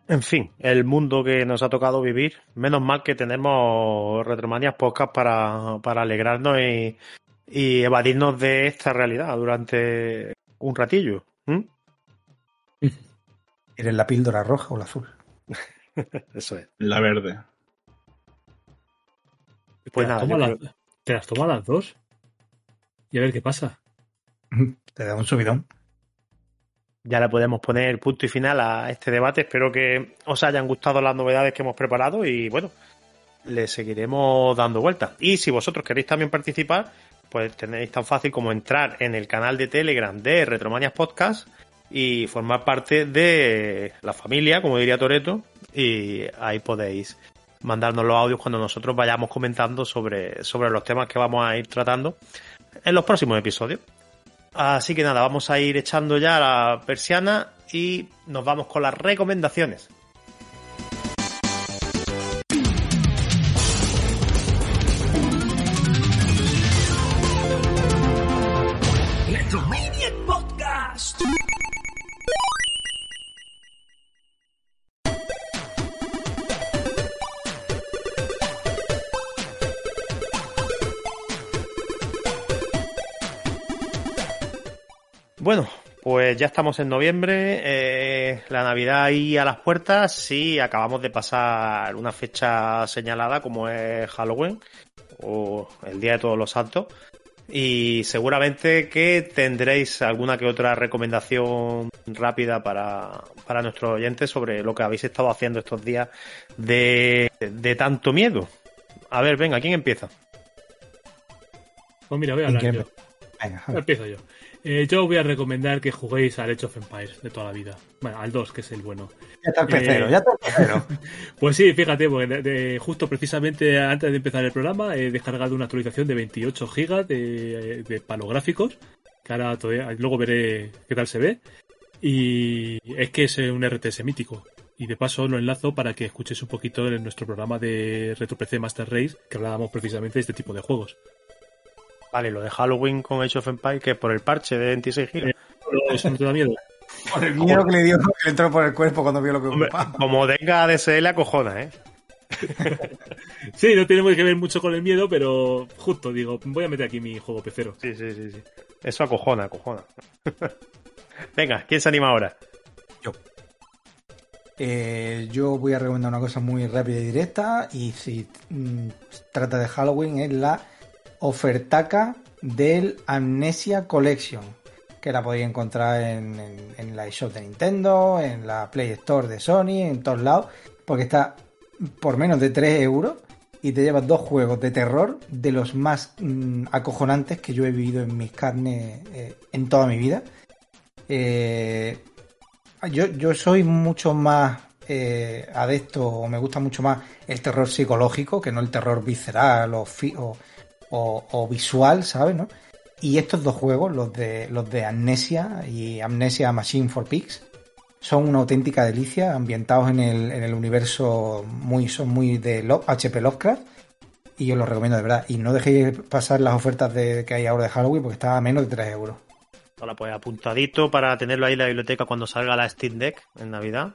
En fin, el mundo que nos ha tocado vivir. Menos mal que tenemos Retromanias Podcast para, para alegrarnos y, y evadirnos de esta realidad durante un ratillo. ¿Eres la píldora roja o la azul? Eso es. La verde. Pues te, nada, te las toma las dos. Y a ver qué pasa. Te da un subidón. ya le podemos poner punto y final a este debate. Espero que os hayan gustado las novedades que hemos preparado y bueno, le seguiremos dando vueltas. Y si vosotros queréis también participar, pues tenéis tan fácil como entrar en el canal de Telegram de Retromanias Podcast y formar parte de la familia, como diría Toreto, y ahí podéis mandarnos los audios cuando nosotros vayamos comentando sobre, sobre los temas que vamos a ir tratando en los próximos episodios. Así que nada, vamos a ir echando ya la persiana y nos vamos con las recomendaciones. Bueno, pues ya estamos en noviembre, eh, la Navidad ahí a las puertas y acabamos de pasar una fecha señalada como es Halloween o el Día de Todos los Santos y seguramente que tendréis alguna que otra recomendación rápida para, para nuestros oyentes sobre lo que habéis estado haciendo estos días de, de tanto miedo. A ver, venga, ¿quién empieza? Pues mira, voy a ¿En hablar yo. Venga, a. Empiezo yo. Eh, yo voy a recomendar que juguéis al Age of Empires de toda la vida. Bueno, al 2, que es el bueno. Ya está el pecero, Eh, ya está el pecero. Pues sí, fíjate, porque de- de- justo precisamente antes de empezar el programa he descargado una actualización de 28 gigas de, de palográficos, que ahora todavía, luego veré qué tal se ve. Y es que es un RTS mítico. Y de paso lo enlazo para que escuches un poquito en nuestro programa de Retro PC Master Race, que hablábamos precisamente de este tipo de juegos. Vale, lo de Halloween con Age of Empires, que es por el parche de 26 gigas. ¿Eso no te da miedo? Por el miedo que le dio, que le entró por el cuerpo cuando vio lo que Hombre, ocupaba. como tenga DSL acojona, ¿eh? Sí, no tiene que ver mucho con el miedo, pero justo digo, voy a meter aquí mi juego pecero. Sí, sí, sí, sí. Eso acojona, acojona. Venga, ¿quién se anima ahora? Eh, yo voy a recomendar una cosa muy rápida y directa. Y si mm, trata de Halloween, es la ofertaca del Amnesia Collection. Que la podéis encontrar en, en- en la eShop de Nintendo, en la Play Store de Sony, en todos lados. Porque está por menos de 3 euros. Y te llevas dos juegos de terror de los más mm, acojonantes que yo he vivido en mis carnes eh, en toda mi vida. Eh, yo, yo soy mucho más eh, adepto o me gusta mucho más el terror psicológico que no el terror visceral o, o, o- o visual, ¿sabes? ¿no? Y estos dos juegos, los de, los de Amnesia y Amnesia Machine for Pigs, son una auténtica delicia, ambientados en el, en el universo muy, son muy de Lo- HP Lovecraft. Y os los recomiendo de verdad. Y no dejéis pasar las ofertas de, que hay ahora de Halloween porque está a menos de 3 euros. Hola, pues apuntadito para tenerlo ahí en la biblioteca cuando salga la Steam Deck en Navidad.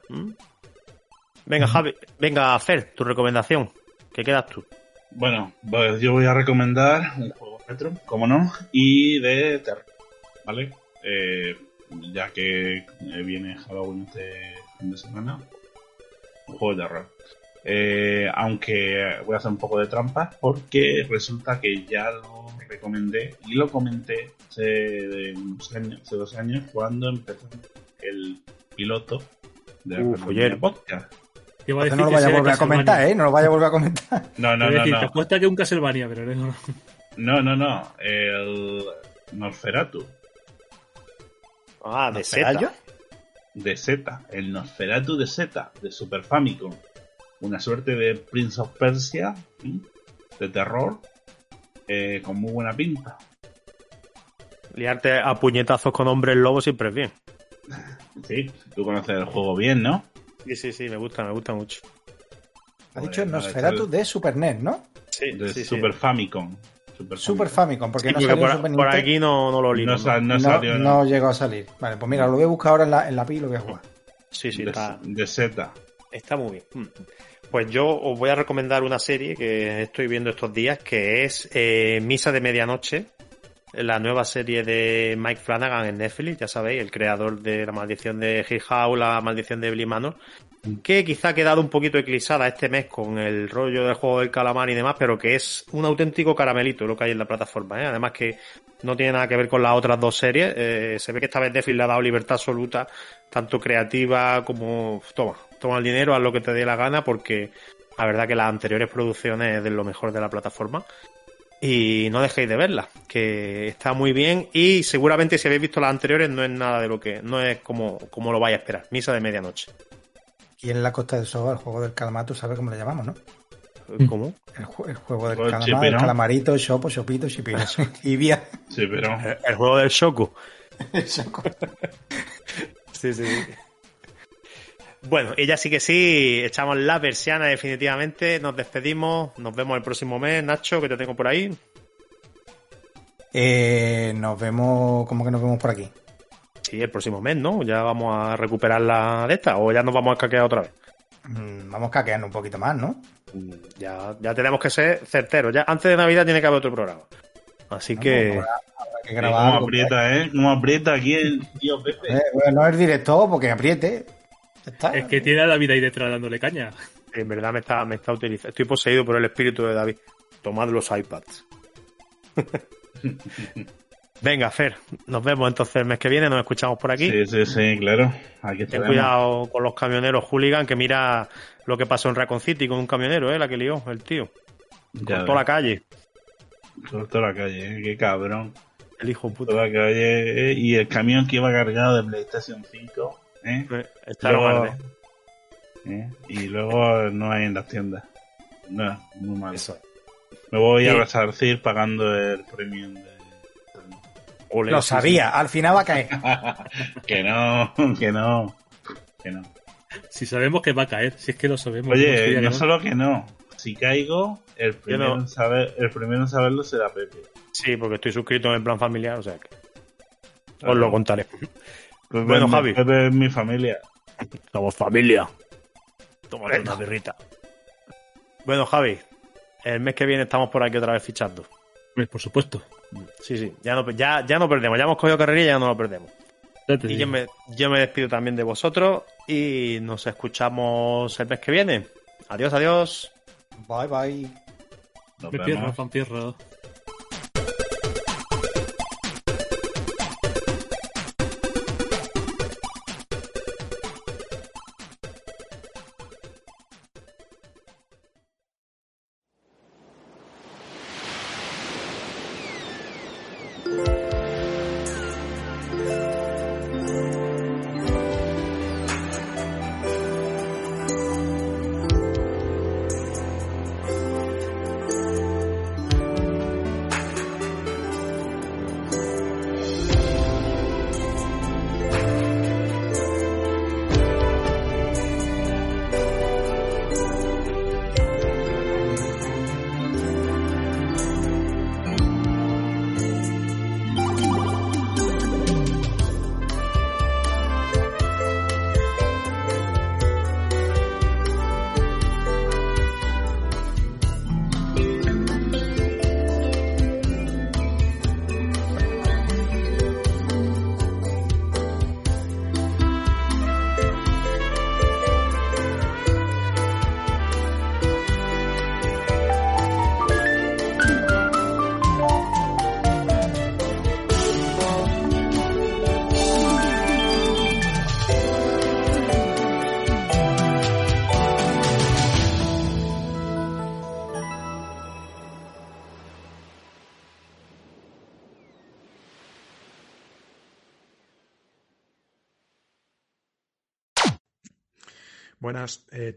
Venga, Javi, venga, Fer, tu recomendación. ¿Qué quedas tú? Bueno, pues yo voy a recomendar un juego retro, como no, y de terror, ¿vale? Eh, ya que eh, viene Halloween este fin de semana, un juego de terror. Eh, aunque voy a hacer un poco de trampa porque resulta que ya lo recomendé y lo comenté hace, unos años, hace dos años cuando empezó el piloto de la oye. podcast. Te iba a Entonces decir no lo vaya a volver a comentar, ¿eh? No lo vaya a volver a comentar. No, Te no, no, decir, no. Te apuesta que un Castlevania, pero no. No, no, no. El Nosferatu. Ah, de. Zeta. De Z. El Nosferatu de Z. De Super Famicom. Una suerte de Prince of Persia. ¿sí? De terror. eh, con muy buena pinta. Liarte a puñetazos con hombres lobos siempre es bien. Sí, tú conoces el juego bien, ¿no? Sí, sí, sí, me gusta, me gusta mucho. Ha dicho Nosferatu de Super NES, ¿no? Sí, De sí, sí. Super Famicom. Super Super Famicom. Porque Sí, no porque salió por, Super por aquí no, no lo ligo. No, ¿no? sa- no No, salió no llegó a salir. Vale, pues mira, lo voy a buscar ahora en la, en la Pi y lo voy a jugar. Sí, sí, de, está, de Z. está muy bien. Mm. Pues yo os voy a recomendar una serie que estoy viendo estos días, que es eh, Misa de Medianoche, la nueva serie de Mike Flanagan en Netflix, ya sabéis, el creador de La Maldición de Hill La Maldición de Billy Manor, que quizá ha quedado un poquito eclipsada este mes con el rollo del juego del calamar y demás, pero que es un auténtico caramelito lo que hay en la plataforma. ¿eh? Además que no tiene nada que ver con las otras dos series. eh, se ve que esta vez Netflix le ha dado libertad absoluta, tanto creativa como... Toma, toma el dinero, haz lo que te dé la gana, porque la verdad que las anteriores producciones es de lo mejor de la plataforma. Y no dejéis de verla, que está muy bien y seguramente si habéis visto las anteriores no es nada de lo que... no es como, como lo vais a esperar. Misa de medianoche. Y en la Costa del Sol, el juego del calamar, tú sabes cómo le llamamos, ¿no? ¿Cómo? El, ju- el juego del Juego del calamar, el calamarito, chopo, chopito, chipino. y bien. Sí, pero. El, el juego del Shoku. Eso. Sí, sí. Bueno, y ya sí que sí, echamos la persiana definitivamente, nos despedimos, nos vemos el próximo mes, Nacho, que te tengo por ahí. Eh, nos vemos, ¿cómo que nos vemos por aquí? Sí, el próximo mes, ¿no? Ya vamos a recuperar la de esta, o ya nos vamos a caquear otra vez. Mm, Vamos caqueando un poquito más, ¿no? Mm, Ya, ya tenemos que ser certeros, ya antes de Navidad tiene que haber otro programa. Así que... Que Eh, grabar. ¿Cómo algo, aprieta, eh? ¿Cómo aprieta aquí el tío Pepe? Eh, bueno, no es directo porque apriete. Está. Es que tiene a David ahí detrás dándole caña. En verdad me está, me está utilizando. Estoy poseído por el espíritu de David. Tomad los iPads. Venga, Fer, nos vemos entonces el mes que viene, nos escuchamos por aquí. Sí, sí, sí, claro. Aquí Ten cuidado con los camioneros hooligan, que mira lo que pasó en Raccoon City con un camionero, ¿eh? La que lió, el tío. Ya Cortó la calle, Por toda la calle, eh, qué cabrón. el hijo puto. Toda la calle. eh, Y el camión que iba cargado de PlayStation 5. ¿Eh? Echaron Luego-. ¿eh? Y luego no hay en las tiendas. No, muy mal. Eso. Me voy a resarcir pagando el premium de. Ole, Lo sí, sabía, al final va a caer. que no, que no. Que no. Si sabemos que va a caer, si es que lo sabemos. ¿cómo Oye, no solo que no. Si caigo, el primero, no. en saber, el primero en saberlo será Pepe. Sí, porque estoy suscrito en el plan familiar, o sea que os lo contaré. Pepe Bueno, Javi. Mi familia. Somos familia. Tómate una birrita. Bueno, Javi, el mes que viene estamos por aquí otra vez fichando. Por supuesto. Sí, sí, ya no, ya, ya no perdemos, ya hemos cogido carrera y ya no lo perdemos. Y yo me, yo me despido también de vosotros y nos escuchamos el mes que viene. Adiós, adiós. Bye, bye. Nos Me vemos.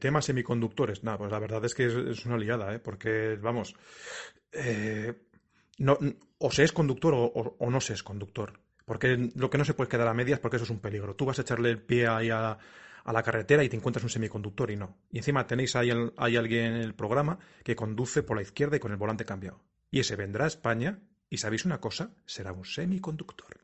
Temas semiconductores. Nada, pues la verdad es que es, una liada, ¿eh? Porque, vamos, eh, no, o se es conductor o, no se es conductor. Porque lo que no se puede quedar a medias, porque eso es un peligro. Tú vas a echarle el pie ahí a, la carretera y te encuentras un semiconductor y no. Y encima tenéis ahí hay alguien en el programa que conduce por la izquierda y con el volante cambiado. Y ese vendrá a España y sabéis una cosa, será un semiconductor.